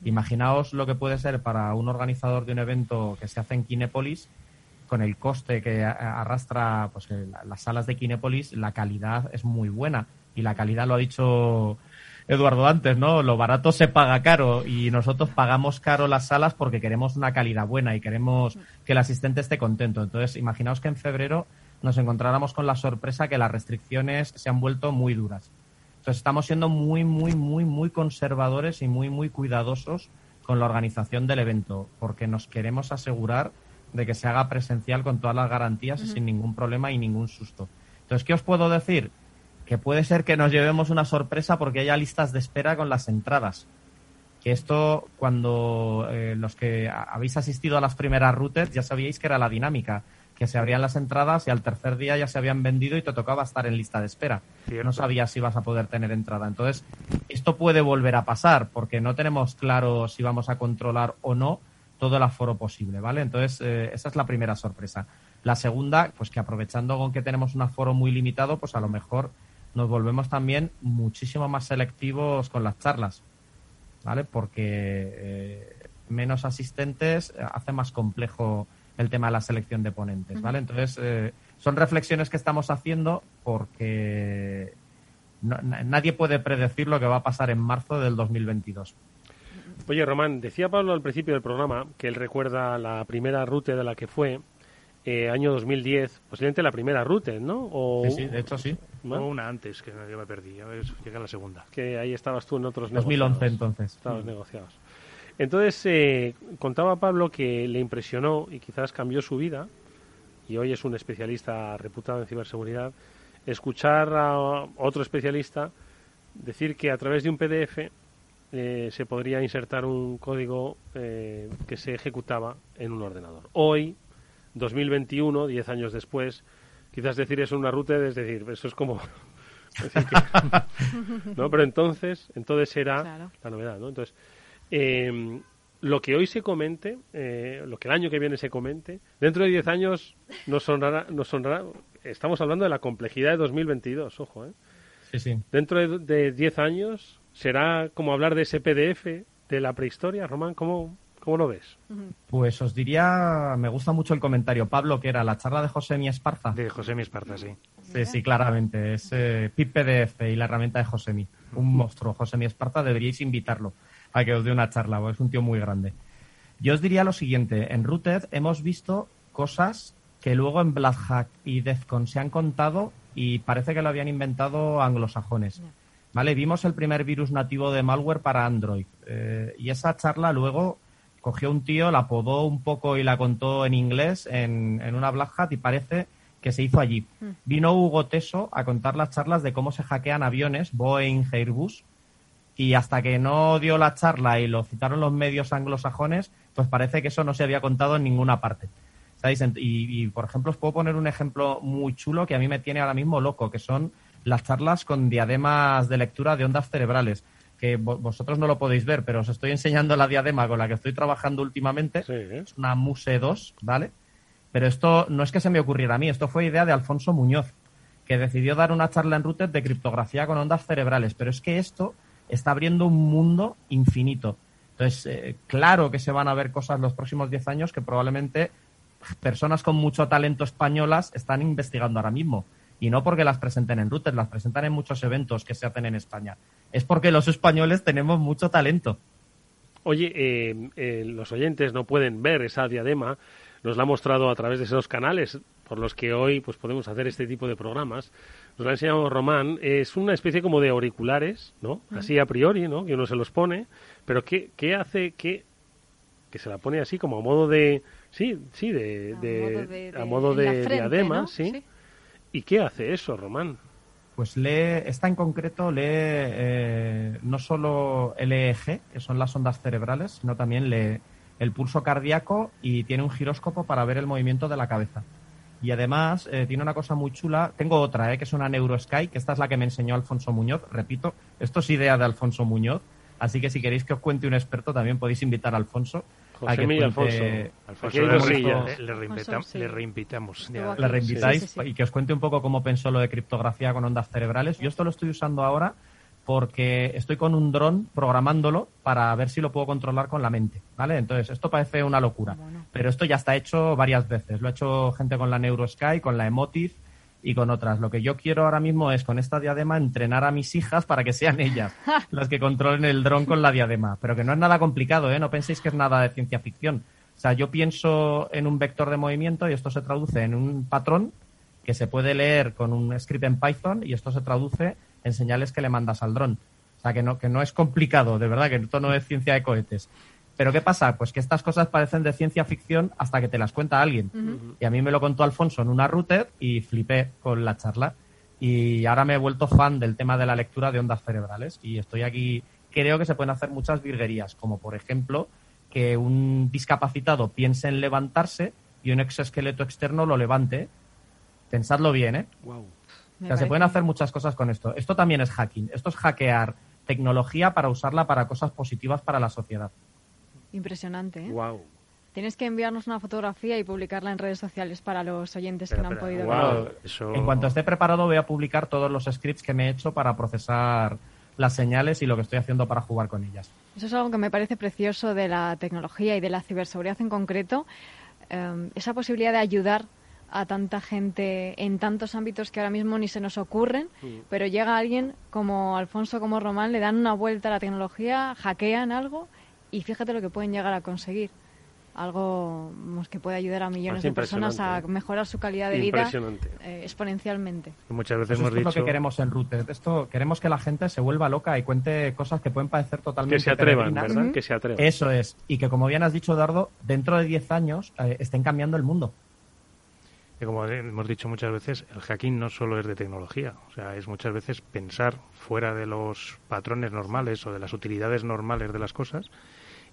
Imaginaos lo que puede ser para un organizador de un evento que se hace en Kinépolis, con el coste que arrastra pues, las salas de Kinépolis, la calidad es muy buena. Y la calidad lo ha dicho Eduardo antes, ¿no? Lo barato se paga caro y nosotros pagamos caro las salas porque queremos una calidad buena y queremos que el asistente esté contento. Entonces, imaginaos que en febrero nos encontráramos con la sorpresa que las restricciones se han vuelto muy duras. Entonces estamos siendo muy, muy, muy, muy conservadores y muy, muy cuidadosos con la organización del evento, porque nos queremos asegurar de que se haga presencial con todas las garantías y sin ningún problema y ningún susto. Entonces, ¿qué os puedo decir? Que puede ser que nos llevemos una sorpresa porque haya listas de espera con las entradas. Que esto, cuando eh, los que habéis asistido a las primeras routes, ya sabíais que era la dinámica que se abrían las entradas y al tercer día ya se habían vendido y te tocaba estar en lista de espera. No sabías si ibas a poder tener entrada. Entonces, esto puede volver a pasar porque no tenemos claro si vamos a controlar o no todo el aforo posible, ¿vale? Entonces, eh, esa es la primera sorpresa. La segunda, pues que aprovechando con que tenemos un aforo muy limitado, pues a lo mejor nos volvemos también muchísimo más selectivos con las charlas, ¿vale? Porque eh, menos asistentes hace más complejo el tema de la selección de ponentes, ¿vale? Entonces, eh, son reflexiones que estamos haciendo porque nadie puede predecir lo que va a pasar en marzo del 2022. Oye, Román, decía Pablo al principio del programa que él recuerda la primera ruta de la que fue, eh, año 2010, posiblemente la primera ruta, ¿no? O, sí, de hecho sí. O una antes, que yo me perdí, llega la segunda. Que ahí estabas tú en otros 2011 entonces. Estabas negociados. Entonces, eh, contaba Pablo que le impresionó y quizás cambió su vida, y hoy es un especialista reputado en ciberseguridad, escuchar a otro especialista decir que a través de un PDF eh, se podría insertar un código eh, que se ejecutaba en un ordenador. Hoy, 2021, 10 años después, quizás decir eso en una ruta es decir, eso es como... ¿no? Pero entonces, entonces era la novedad, ¿no? Entonces, eh, lo que hoy se comente, eh, lo que el año que viene se comente, dentro de 10 años nos sonará, nos sonará, estamos hablando de la complejidad de 2022, ojo, ¿eh? Sí, sí. Dentro de 10 años será como hablar de ese PDF de la prehistoria, Román, ¿cómo, ¿Cómo lo ves? Pues os diría, me gusta mucho el comentario, Pablo, que era la charla de José Mi Esparza. De José Mi Esparza, sí. Sí, sí, claramente. Es eh, PIP PDF y la herramienta de José Mi. Un monstruo. José Mi Esparza, deberíais invitarlo a que os dé una charla, es un tío muy grande. Yo os diría lo siguiente, en Rooted hemos visto cosas que luego en Black Hack y Defcon se han contado y parece que lo habían inventado anglosajones. ¿Vale? Vimos el primer virus nativo de malware para Android eh, y esa charla luego cogió un tío, la apodó un poco y la contó en inglés en, en una Black Hat y parece que se hizo allí. Mm. Vino Hugo Teso a contar las charlas de cómo se hackean aviones, Boeing, Airbus, y hasta que no dio la charla y lo citaron los medios anglosajones, pues parece que eso no se había contado en ninguna parte. Y, por ejemplo, os puedo poner un ejemplo muy chulo que a mí me tiene ahora mismo loco, que son las charlas con diademas de lectura de ondas cerebrales, que vosotros no lo podéis ver, pero os estoy enseñando la diadema con la que estoy trabajando últimamente. Es una Muse 2, ¿vale? Pero esto no es que se me ocurriera a mí, esto fue idea de Alfonso Muñoz, que decidió dar una charla en Router de criptografía con ondas cerebrales. Pero es que esto está abriendo un mundo infinito. Entonces, eh, claro que se van a ver cosas los próximos 10 años que probablemente personas con mucho talento españolas están investigando ahora mismo. Y no porque las presenten en Router, las presentan en muchos eventos que se hacen en España. Es porque los españoles tenemos mucho talento. Oye, eh, eh, los oyentes no pueden ver esa diadema, nos la ha mostrado a través de esos canales por los que hoy pues podemos hacer este tipo de programas. Nos lo ha enseñado Román. Es una especie como de auriculares, ¿no? Así a priori, ¿no? Que uno se los pone. Pero ¿qué, qué hace que, que se la pone así como a modo de... Sí, sí, de, a modo de, diadema, ¿sí? ¿Y qué hace eso, Román? Pues lee, esta en concreto lee eh, no solo el EEG, que son las ondas cerebrales, sino también lee el pulso cardíaco y tiene un giróscopo para ver el movimiento de la cabeza. Y además eh, tiene una cosa muy chula. Tengo otra, eh, que es una NeuroSky, que esta es la que me enseñó Alfonso Muñoz. Repito, esto es idea de Alfonso Muñoz. Así que si queréis que os cuente un experto, también podéis invitar a Alfonso. A que cuente... Alfonso. Alfonso le, le, reinvitamos. Le reinvitamos. Le reinvitáis y que os cuente un poco cómo pensó lo de criptografía con ondas cerebrales. Yo esto lo estoy usando ahora porque estoy con un dron programándolo para ver si lo puedo controlar con la mente, ¿vale? Entonces, esto parece una locura, pero esto ya está hecho varias veces. Lo ha hecho gente con la NeuroSky, con la Emotive y con otras. Lo que yo quiero ahora mismo es con esta diadema entrenar a mis hijas para que sean ellas las que controlen el dron con la diadema, pero que no es nada complicado, ¿eh? No penséis que es nada de ciencia ficción. O sea, yo pienso en un vector de movimiento y esto se traduce en un patrón que se puede leer con un script en Python y esto se traduce en señales que le mandas al dron. O sea, que no, que no es complicado, de verdad, que esto no es ciencia de cohetes. Pero ¿qué pasa? Pues que estas cosas parecen de ciencia ficción hasta que te las cuenta alguien. Y a mí me lo contó Alfonso en una router y flipé con la charla. Y ahora me he vuelto fan del tema de la lectura de ondas cerebrales y estoy aquí. Creo que se pueden hacer muchas virguerías, como por ejemplo que un discapacitado piense en levantarse y un exoesqueleto externo lo levante. Pensadlo bien, ¿eh? Wow. O sea, se pueden hacer muchas cosas con esto. Esto también es hacking. Esto es hackear tecnología para usarla para cosas positivas para la sociedad. Impresionante, ¿eh? Wow. Tienes que enviarnos una fotografía y publicarla en redes sociales para los oyentes que no han podido Wow. ver. En cuanto esté preparado, voy a publicar todos los scripts que me he hecho para procesar las señales y lo que estoy haciendo para jugar con ellas. Eso es algo que me parece precioso de la tecnología y de la ciberseguridad en concreto. eh, esa posibilidad de ayudar a tanta gente en tantos ámbitos que ahora mismo ni se nos ocurren, pero llega alguien como Alfonso, como Román, le dan una vuelta a la tecnología, hackean algo y fíjate lo que pueden llegar a conseguir. Algo vamos, que puede ayudar a millones de personas a ¿eh? mejorar su calidad de vida eh, exponencialmente. Muchas veces Pues hemos esto es lo dicho que queremos en Router. Esto queremos que la gente se vuelva loca y cuente cosas que pueden parecer totalmente Que se atrevan. ¿verdad? Que se atrevan. Eso es. Y que, como bien has dicho, Dardo, dentro de 10 años eh, estén cambiando el mundo. que como hemos dicho muchas veces, el hacking no solo es de tecnología, o sea, es muchas veces pensar fuera de los patrones normales o de las utilidades normales de las cosas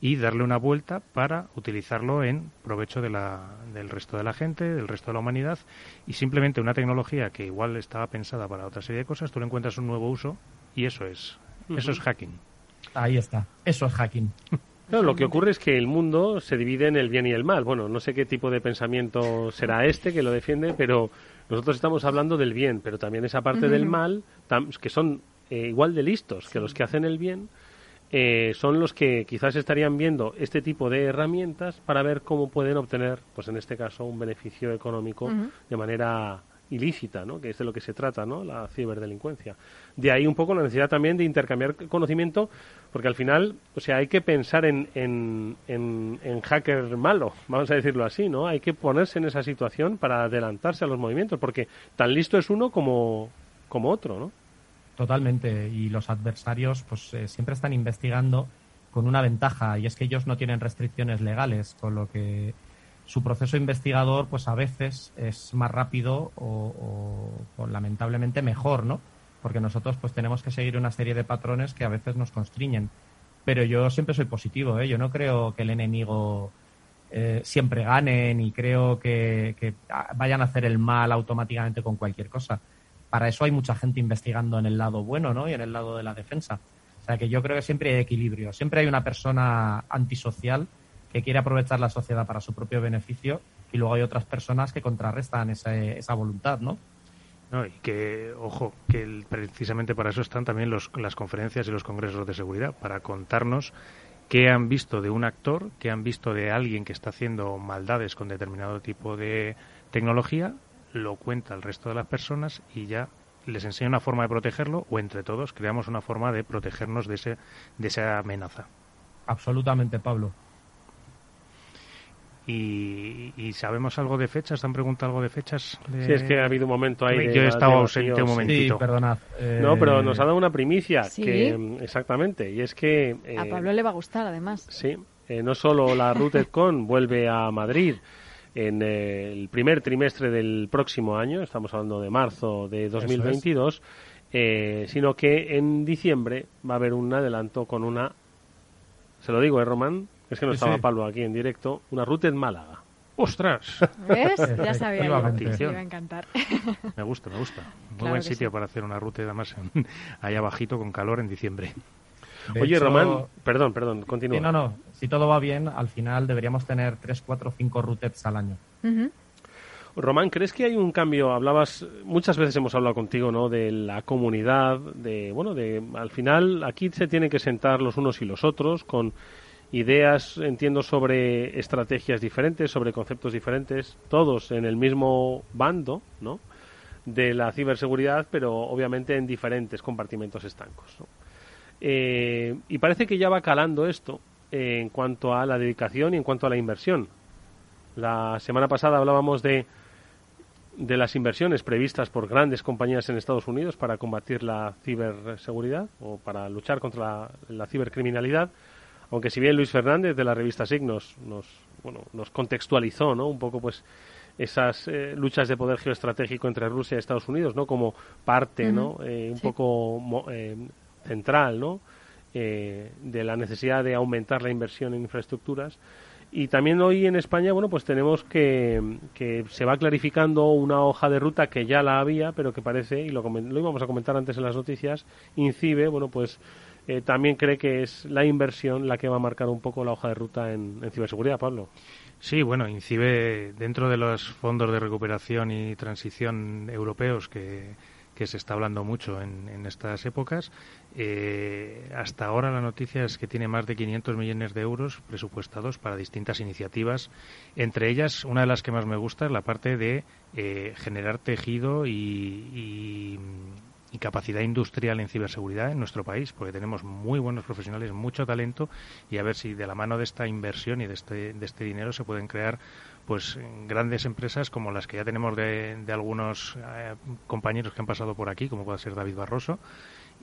y darle una vuelta para utilizarlo en provecho de la, del resto de la gente, del resto de la humanidad y simplemente una tecnología que igual estaba pensada para otra serie de cosas, tú le encuentras un nuevo uso y eso es, eso es hacking. Ahí está. Eso es hacking. Claro, lo que ocurre es que el mundo se divide en el bien y el mal. Bueno, no sé qué tipo de pensamiento será este que lo defiende, pero nosotros estamos hablando del bien, pero también esa parte del mal, que son eh, igual de listos que los que hacen el bien, eh, son los que quizás estarían viendo este tipo de herramientas para ver cómo pueden obtener, pues en este caso, un beneficio económico de manera ilícita, ¿no? que es de lo que se trata, ¿no? la ciberdelincuencia. De ahí un poco la necesidad también de intercambiar conocimiento, porque al final, o sea, hay que pensar en, en, en, en hacker malo, vamos a decirlo así, ¿no? Hay que ponerse en esa situación para adelantarse a los movimientos, porque tan listo es uno como, como otro, ¿no? Totalmente. Y los adversarios pues eh, siempre están investigando con una ventaja y es que ellos no tienen restricciones legales, con lo que su proceso investigador pues a veces es más rápido o, lamentablemente mejor, ¿no? Porque nosotros pues tenemos que seguir una serie de patrones que a veces nos constriñen. Pero yo siempre soy positivo, ¿eh? Yo no creo que el enemigo eh, siempre gane ni creo que, vayan a hacer el mal automáticamente con cualquier cosa. Para eso hay mucha gente investigando en el lado bueno, ¿no? Y en el lado de la defensa. O sea que yo creo que siempre hay equilibrio. Siempre hay una persona antisocial que quiere aprovechar la sociedad para su propio beneficio y luego hay otras personas que contrarrestan esa, esa voluntad, ¿no? No, y que, ojo, que precisamente para eso están también los, las conferencias y los congresos de seguridad, para contarnos qué han visto de un actor, qué han visto de alguien que está haciendo maldades con determinado tipo de tecnología, lo cuenta el resto de las personas y ya les enseña una forma de protegerlo o entre todos creamos una forma de protegernos de, ese, de esa amenaza. Absolutamente, Pablo. Y, y sabemos algo de fechas, ¿te han preguntado algo de fechas? de- Sí, es que ha habido un momento ahí. de Yo he estado ausente un momentito. Sí, perdonad. Eh, No, pero nos ha dado una primicia. Sí. Que, exactamente. Y es que. A eh, Pablo le va a gustar, además. Sí, eh, no solo la RootedCon vuelve a Madrid en eh, el primer trimestre del próximo año, estamos hablando de marzo de 2022, eh, sino que en diciembre va a haber un adelanto con una, se lo digo, ¿eh, Román? Es que no Sí, estaba sí. Pablo aquí en directo, una Rooted Málaga. ¡Ostras! ¿Ves? Ya sabía yo. Efectivamente. Le iba a encantar. Me gusta, me gusta. Muy Claro buen que sitio sí. para hacer una ruta, además, en- allá abajito con calor en diciembre. De Oye, hecho- Román, perdón, perdón, continúa. Sí, no, no. Si todo va bien, al final deberíamos tener 3, 4, 5 routets al año. Román, ¿crees que hay un cambio? Hablabas, muchas veces hemos hablado contigo, ¿no? De la comunidad, de, bueno, de, al final aquí se tienen que sentar los unos y los otros con ideas, entiendo, sobre estrategias diferentes, sobre conceptos diferentes, todos en el mismo bando, ¿no? De la ciberseguridad, pero obviamente en diferentes compartimentos estancos, ¿no? Eh, y parece que ya va calando esto eh, en cuanto a la dedicación y en cuanto a la inversión. La semana pasada hablábamos de de las inversiones previstas por grandes compañías en Estados Unidos para combatir la ciberseguridad o para luchar contra la, cibercriminalidad. Aunque si bien Luis Fernández de la revista Signos nos, bueno, nos contextualizó ¿no? un poco pues esas eh, luchas de poder geoestratégico entre Rusia y Estados Unidos, ¿no? Como parte, ¿no? Eh, un poco eh, central, ¿no? de la necesidad de aumentar la inversión en infraestructuras. Y también hoy en España, bueno, pues tenemos que, que se va clarificando una hoja de ruta que ya la había, pero que parece, y lo, lo íbamos a comentar antes en las noticias, INCIBE, bueno, pues también cree que es la inversión la que va a marcar un poco la hoja de ruta en ciberseguridad, Pablo. Sí, bueno, INCIBE dentro de los fondos de recuperación y transición europeos que, se está hablando mucho en, estas épocas. Eh, hasta ahora la noticia es que tiene más de 500 millones de euros presupuestados para distintas iniciativas. Entre ellas, una de las que más me gusta es la parte de eh, generar tejido y capacidad industrial en ciberseguridad en nuestro país, porque tenemos muy buenos profesionales, mucho talento y a ver si de la mano de esta inversión y de este, de este dinero se pueden crear pues grandes empresas como las que ya tenemos de, algunos eh, compañeros que han pasado por aquí, como puede ser David Barroso,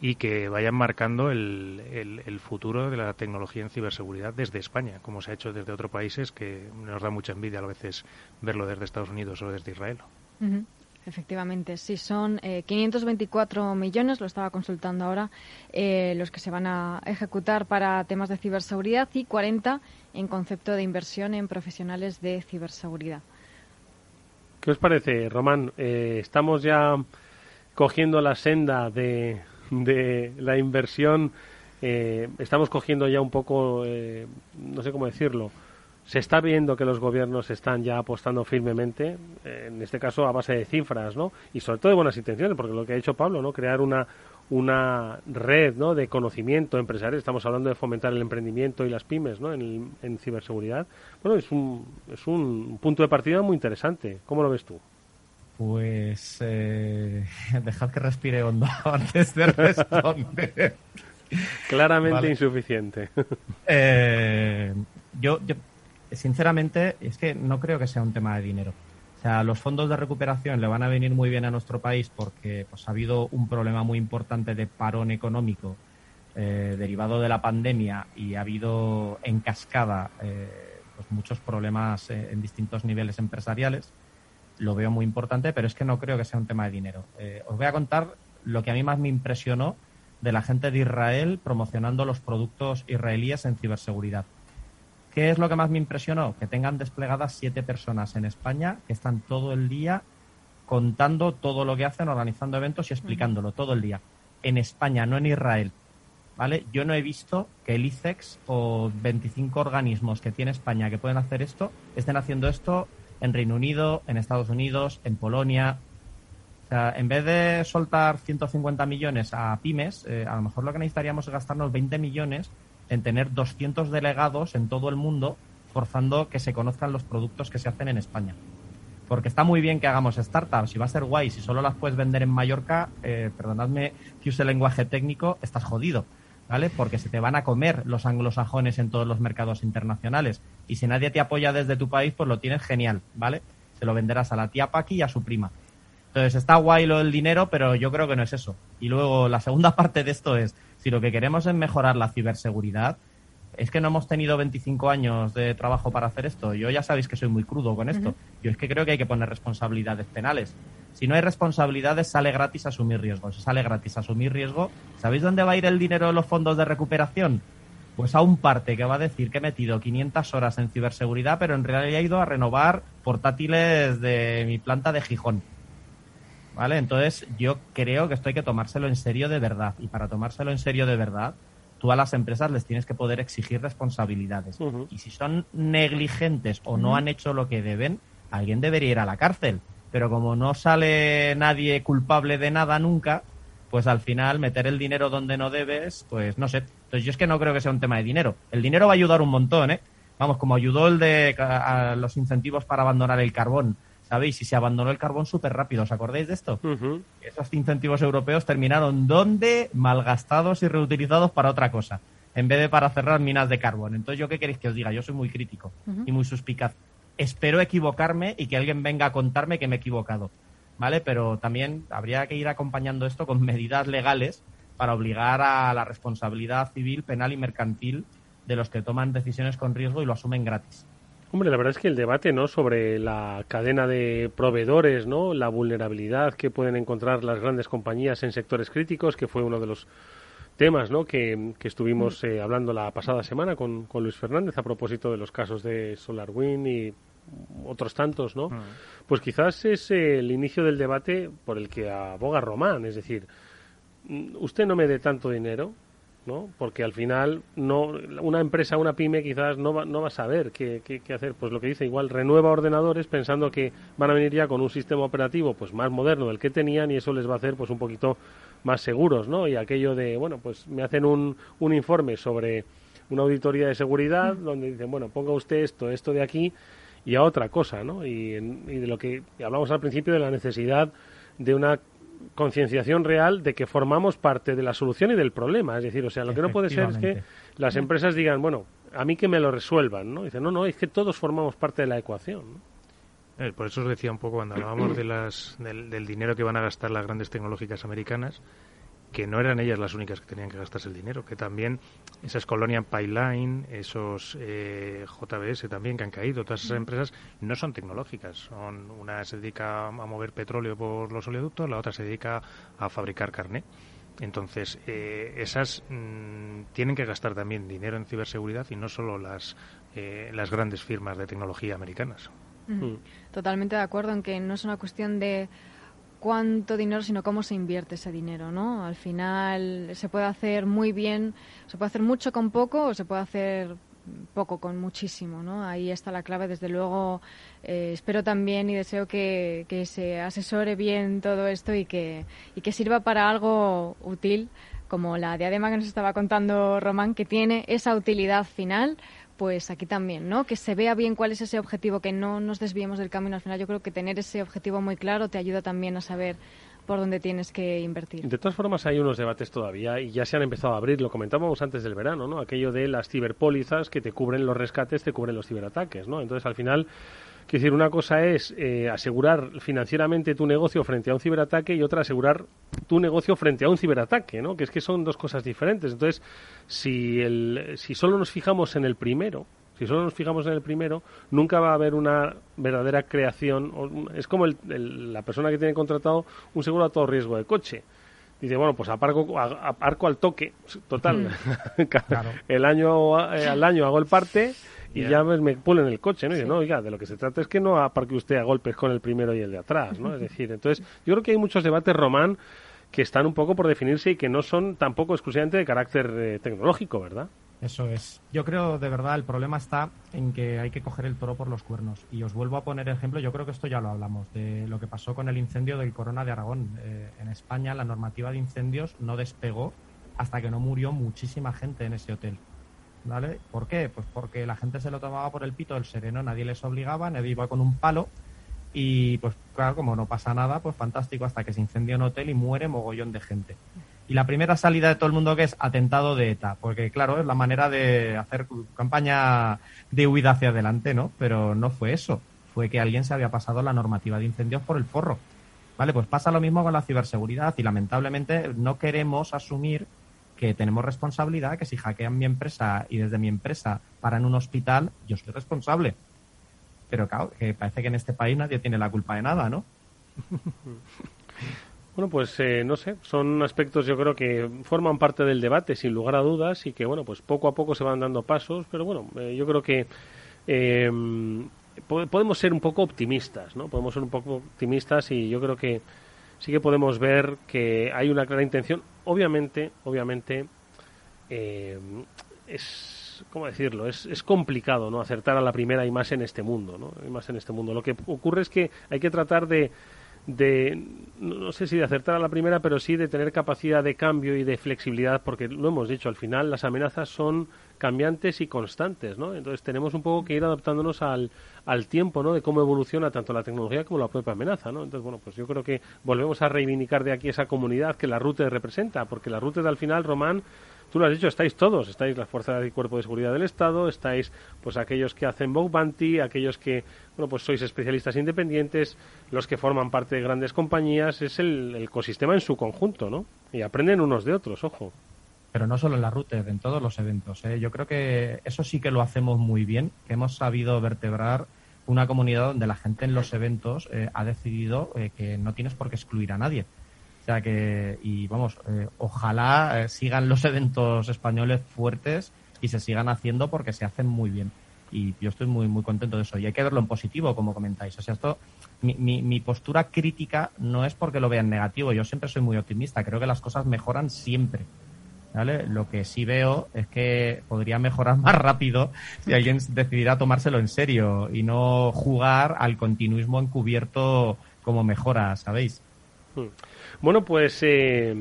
y que vayan marcando el, futuro de la tecnología en ciberseguridad desde España, como se ha hecho desde otros países, que nos da mucha envidia a veces verlo desde Estados Unidos o desde Israel. Efectivamente, sí, son 524 eh, millones, lo estaba consultando ahora, eh, los que se van a ejecutar para temas de ciberseguridad y 40 en concepto de inversión en profesionales de ciberseguridad. ¿Qué os parece, Román? Eh, estamos ya cogiendo la senda de, de la inversión, estamos cogiendo ya un poco, no sé cómo decirlo, se está viendo que los gobiernos están ya apostando firmemente, en este caso a base de cifras, ¿no? Y sobre todo de buenas intenciones, porque lo que ha hecho Pablo, ¿no? Crear una, una red ¿no? de conocimiento empresarial. Estamos hablando de fomentar el emprendimiento y las pymes ¿no? en, en ciberseguridad. Bueno, es un, es un punto de partida muy interesante. ¿Cómo lo ves tú? Pues eh, dejad que respire hondo antes de responder. Claramente insuficiente. Eh, yo, yo sinceramente, es que no creo que sea un tema de dinero. O sea, los fondos de recuperación le van a venir muy bien a nuestro país porque pues, ha habido un problema muy importante de parón económico eh, derivado de la pandemia y ha habido en cascada eh, pues muchos problemas eh, en distintos niveles empresariales. Lo veo muy importante, pero es que no creo que sea un tema de dinero. os voy a contar lo que a mí más me impresionó de la gente de Israel promocionando los productos israelíes en ciberseguridad. ¿Qué es lo que más me impresionó? Que tengan desplegadas siete personas en España que están todo el día contando todo lo que hacen, organizando eventos y explicándolo todo el día. En España, no en Israel. ¿Vale? Yo no he visto que el ICEX o 25 organismos que tiene España que pueden hacer esto estén haciendo esto en Reino Unido, en Estados Unidos, en Polonia. O sea, en vez de soltar 150 millones a pymes, eh, a lo mejor lo que necesitaríamos es gastarnos 20 millones en tener 200 delegados en todo el mundo forzando que se conozcan los productos que se hacen en España. Porque está muy bien que hagamos startups y va a ser guay. Si solo las puedes vender en Mallorca, eh, perdonadme que use lenguaje técnico, estás jodido. ¿Vale? Porque se te van a comer los anglosajones en todos los mercados internacionales. Y si nadie te apoya desde tu país, pues lo tienes genial, ¿vale? Se lo venderás a la tía Paqui y a su prima. Entonces está guay lo del dinero, pero yo creo que no es eso. Y luego la segunda parte de esto es, si lo que queremos es mejorar la ciberseguridad, es que no hemos tenido 25 años de trabajo para hacer esto. Yo ya sabéis que soy muy crudo con esto. Yo es que creo que hay que poner responsabilidades penales. Si no hay responsabilidades, sale gratis asumir riesgo. Si sale gratis asumir riesgo, ¿sabéis dónde va a ir el dinero de los fondos de recuperación? Pues a un parte que va a decir que he metido 500 horas en ciberseguridad, pero en realidad he ido a renovar portátiles de mi planta de Gijón. ¿Vale? Entonces yo creo que esto hay que tomárselo en serio de verdad. Y para tomárselo en serio de verdad, tú a las empresas les tienes que poder exigir responsabilidades. Y si son negligentes o no han hecho lo que deben, alguien debería ir a la cárcel. Pero como no sale nadie culpable de nada nunca, pues al final meter el dinero donde no debes, pues no sé. Entonces yo es que no creo que sea un tema de dinero. El dinero va a ayudar un montón, ¿eh? Vamos, como ayudó el de los incentivos para abandonar el carbón ¿Sabéis? Y se abandonó el carbón súper rápido. ¿Os acordáis de esto? Esos incentivos europeos terminaron donde malgastados y reutilizados para otra cosa, en vez de para cerrar minas de carbón. Entonces, ¿yo qué queréis que os diga? Yo soy muy crítico y muy suspicaz. Espero equivocarme y que alguien venga a contarme que me he equivocado. ¿vale? Pero también habría que ir acompañando esto con medidas legales para obligar a la responsabilidad civil, penal y mercantil de los que toman decisiones con riesgo y lo asumen gratis. Hombre, la verdad es que el debate, ¿no? Sobre la cadena de proveedores, ¿no? La vulnerabilidad que pueden encontrar las grandes compañías en sectores críticos, que fue uno de los temas, ¿no? Que, estuvimos eh, hablando la pasada semana con, con, Luis Fernández a propósito de los casos de SolarWind y otros tantos, ¿no? Pues quizás es el inicio del debate por el que aboga Román, es decir, mm, usted no me dé tanto dinero, ¿no? Porque al final no una empresa, una pyme quizás no va, no va a saber qué, qué, hacer. Pues lo que dice, igual renueva ordenadores pensando que van a venir ya con un sistema operativo pues más moderno del que tenían y eso les va a hacer pues un poquito más seguros, ¿no? Y aquello de, bueno, pues me hacen un, un informe sobre una auditoría de seguridad donde dicen, bueno, ponga usted esto, esto de aquí y a otra cosa, ¿no? Y, y de lo que hablamos al principio de la necesidad de una concienciación real de que formamos parte de la solución y del problema. Es decir, o sea, lo que no puede ser es que las empresas digan, bueno, a mí que me lo resuelvan, ¿no? Dicen, no, no, es que todos formamos parte de la ecuación. Eh, por eso os decía un poco cuando hablábamos de las, del dinero que van a gastar las grandes tecnológicas americanas, que no eran ellas las únicas que tenían que gastarse el dinero, que también esas Colonial Pipeline, esos eh, JBS también que han caído, todas esas empresas no son tecnológicas. Son, una se dedica a mover petróleo por los oleoductos, la otra se dedica a fabricar carne. Entonces, eh, esas mm, tienen que gastar también dinero en ciberseguridad y no solo las, eh, las grandes firmas de tecnología americanas. Totalmente de acuerdo en que no es una cuestión de cuánto dinero, sino cómo se invierte ese dinero, ¿no? Al final se puede hacer muy bien, se puede hacer mucho con poco o se puede hacer poco con muchísimo, ¿no? Ahí está la clave, desde luego. Eh, espero también y deseo que, que, se asesore bien todo esto y que, y que sirva para algo útil, como la diadema que nos estaba contando Román, que tiene esa utilidad final pues aquí también, ¿no? Que se vea bien cuál es ese objetivo, que no nos desviemos del camino. Al final yo creo que tener ese objetivo muy claro te ayuda también a saber por dónde tienes que invertir. De todas formas, hay unos debates todavía y ya se han empezado a abrir, lo comentábamos antes del verano, ¿no? Aquello de las ciberpólizas que te cubren los rescates, te cubren los ciberataques, ¿no? Entonces, al final, quiero decir, una cosa es eh, asegurar financieramente tu negocio frente a un ciberataque y otra asegurar tu negocio frente a un ciberataque, ¿no? Que es que son dos cosas diferentes. Entonces, si, el, si solo nos fijamos en el primero, si solo nos fijamos en el primero, nunca va a haber una verdadera creación. Es como la persona que tiene contratado un seguro a todo riesgo de coche. Dice, bueno, pues aparco, aparco al toque, total. Mm. el año, eh, al año hago el parte y ya me pulen el coche, ¿no? Y dice, no, oiga, de lo que se trata es que no aparque usted a golpes con el primero y el de atrás, ¿no? Es decir, entonces, yo creo que hay muchos debates, Román, que están un poco por definirse y que no son tampoco exclusivamente de carácter eh, tecnológico, ¿verdad? Eso es. Yo creo de verdad el problema está en que hay que coger el toro por los cuernos. Y os vuelvo a poner ejemplo, yo creo que esto ya lo hablamos, de lo que pasó con el incendio del Corona de Aragón. Eh, en España la normativa de incendios no despegó hasta que no murió muchísima gente en ese hotel. ¿Vale? ¿Por qué? Pues porque la gente se lo tomaba por el pito del sereno, nadie les obligaba, nadie iba con un palo y pues claro, como no pasa nada, pues fantástico, hasta que se incendia un hotel y muere mogollón de gente. Y la primera salida de todo el mundo que es atentado de ETA, porque claro, es la manera de hacer campaña de huida hacia adelante, ¿no? Pero no fue eso, fue que alguien se había pasado la normativa de incendios por el forro. Vale, pues pasa lo mismo con la ciberseguridad y lamentablemente no queremos asumir que tenemos responsabilidad, que si hackean mi empresa y desde mi empresa paran un hospital, yo soy responsable pero claro, que parece que en este país nadie tiene la culpa de nada, ¿no? Bueno, pues eh, no sé, son aspectos yo creo que forman parte del debate sin lugar a dudas y que bueno, pues poco a poco se van dando pasos, pero bueno, eh, yo creo que eh, podemos ser un poco optimistas, ¿no? Podemos ser un poco optimistas y yo creo que sí que podemos ver que hay una clara intención. Obviamente, obviamente, es ¿cómo decirlo? Es, es complicado, ¿no? Acertar a la primera y más en este mundo, ¿no? Y más en este mundo. Lo que ocurre es que hay que tratar de, de, no sé si de acertar a la primera, pero sí de tener capacidad de cambio y de flexibilidad, porque lo hemos dicho, al final las amenazas son cambiantes y constantes, ¿no? Entonces tenemos un poco que ir adaptándonos al, al tiempo, ¿no? De cómo evoluciona tanto la tecnología como la propia amenaza, ¿no? Entonces, bueno, pues yo creo que volvemos a reivindicar de aquí esa comunidad que la RUTE representa, porque la RUTE al final, Román, tú lo has dicho, estáis todos, estáis las fuerzas y cuerpo de seguridad del Estado, estáis pues aquellos que hacen bug bounty, aquellos que, bueno, pues sois especialistas independientes, los que forman parte de grandes compañías, es el, ecosistema en su conjunto, ¿no? Y aprenden unos de otros, ojo. Pero no solo en la ruta, en todos los eventos. ¿eh? Yo creo que eso sí que lo hacemos muy bien, que hemos sabido vertebrar una comunidad donde la gente en los eventos eh, ha decidido eh, que no tienes por qué excluir a nadie. O sea que, y vamos, ojalá sigan los eventos españoles fuertes y se sigan haciendo porque se hacen muy bien. Y yo estoy muy, muy contento de eso. Y hay que verlo en positivo, como comentáis. O sea, esto, mi, mi, mi postura crítica no es porque lo vean negativo. Yo siempre soy muy optimista. Creo que las cosas mejoran siempre. Lo que sí veo es que podría mejorar más rápido si alguien decidiera tomárselo en serio y no jugar al continuismo encubierto como mejora, ¿sabéis? Hmm. Bueno, pues eh,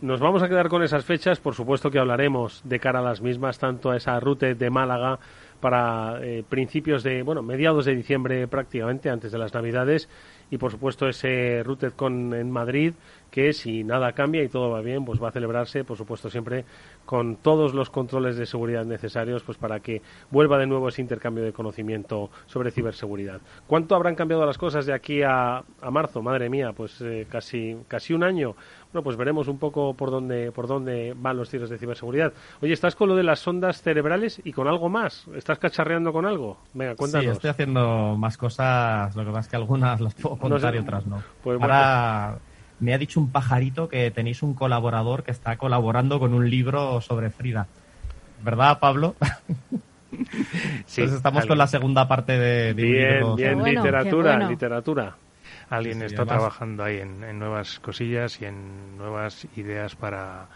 nos vamos a quedar con esas fechas. Por supuesto que hablaremos de cara a las mismas, tanto a esa ruta de Málaga para eh, principios de, bueno, mediados de diciembre prácticamente, antes de las Navidades, y por supuesto ese con en Madrid que si nada cambia y todo va bien, pues va a celebrarse, por supuesto, siempre con todos los controles de seguridad necesarios pues para que vuelva de nuevo ese intercambio de conocimiento sobre ciberseguridad. ¿Cuánto habrán cambiado las cosas de aquí a, marzo? Madre mía, pues eh, casi, casi un año. Bueno, pues veremos un poco por dónde, por dónde van los tiros de ciberseguridad. Oye, ¿estás con lo de las sondas cerebrales y con algo más? ¿Estás cacharreando con algo? Venga, cuéntanos. Sí, estoy haciendo más cosas, lo que pasa es que algunas las puedo contar y otras no. Pues Ahora me ha dicho un pajarito que tenéis un colaborador que está colaborando con un libro sobre Frida. ¿Verdad, Pablo? sí, Entonces estamos con la segunda parte de, bien, Bien, literatura, literatura. Alguien está trabajando ahí en, nuevas cosillas y en nuevas ideas para,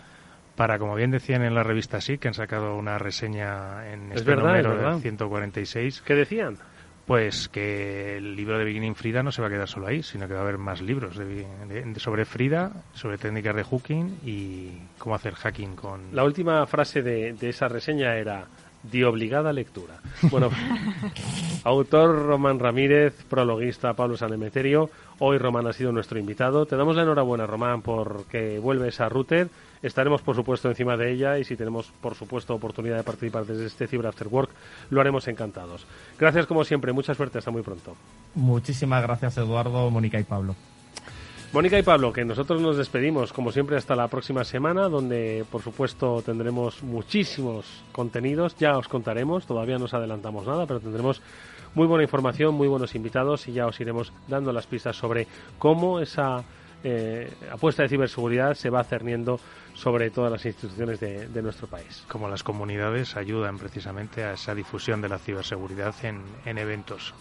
para, como bien decían en la revista Sí, que han sacado una reseña en este número de 146. ¿Qué decían? Pues que el libro de Beginning Frida no se va a quedar solo ahí, sino que va a haber más libros sobre Frida, sobre técnicas de hooking y cómo hacer hacking con... La última frase de, esa reseña era de obligada lectura. Bueno, autor Román Ramírez, prologuista Pablo Sanemeterio. Hoy Román ha sido nuestro invitado. Te damos la enhorabuena, Román, porque vuelves a Router Estaremos, por supuesto, encima de ella y si tenemos, por supuesto, oportunidad de participar desde este Cyber After Work, lo haremos encantados. Gracias, como siempre. Mucha suerte. Hasta muy pronto. Muchísimas gracias, Eduardo, Mónica y Pablo. Mónica y Pablo, que nosotros nos despedimos, como siempre, hasta la próxima semana, donde, por supuesto, tendremos muchísimos contenidos. Ya os contaremos, todavía no os adelantamos nada, pero tendremos muy buena información, muy buenos invitados y ya os iremos dando las pistas sobre cómo esa eh, apuesta de ciberseguridad se va cerniendo sobre todas las instituciones de, nuestro país. Como las comunidades ayudan precisamente a esa difusión de la ciberseguridad en, eventos.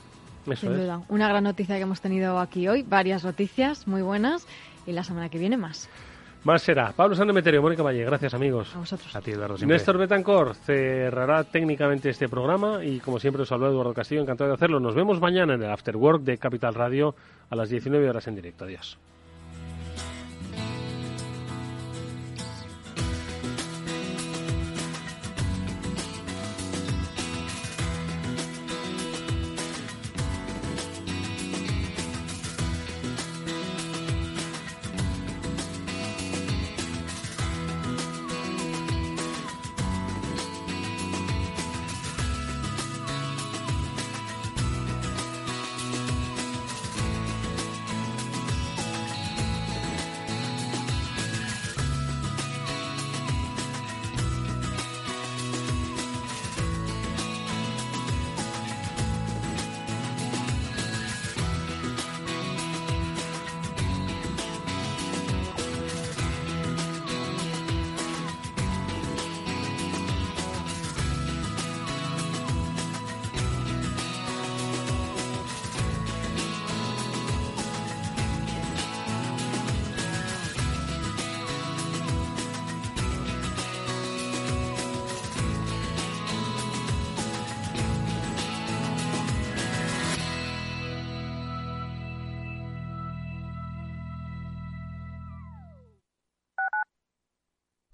Sin duda. Una gran noticia que hemos tenido aquí hoy, varias noticias muy buenas y la semana que viene más. Más será. Pablo Sandemeterio, Mónica Valle, gracias amigos. A vosotros. A ti, Eduardo. Néstor Betancor cerrará técnicamente este programa y como siempre os habló Eduardo Castillo, encantado de hacerlo. Nos vemos mañana en el After Work de Capital Radio a las 19 horas en directo. Adiós.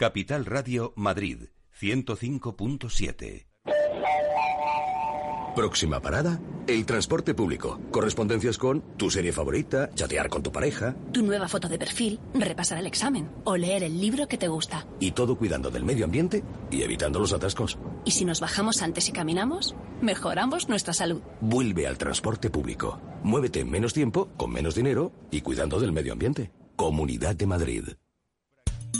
Capital Radio Madrid 105.7 Próxima parada, el transporte público. Correspondencias con tu serie favorita, chatear con tu pareja. Tu nueva foto de perfil, repasar el examen o leer el libro que te gusta. Y todo cuidando del medio ambiente y evitando los atascos. Y si nos bajamos antes y caminamos, mejoramos nuestra salud. Vuelve al transporte público. Muévete en menos tiempo, con menos dinero y cuidando del medio ambiente. Comunidad de Madrid.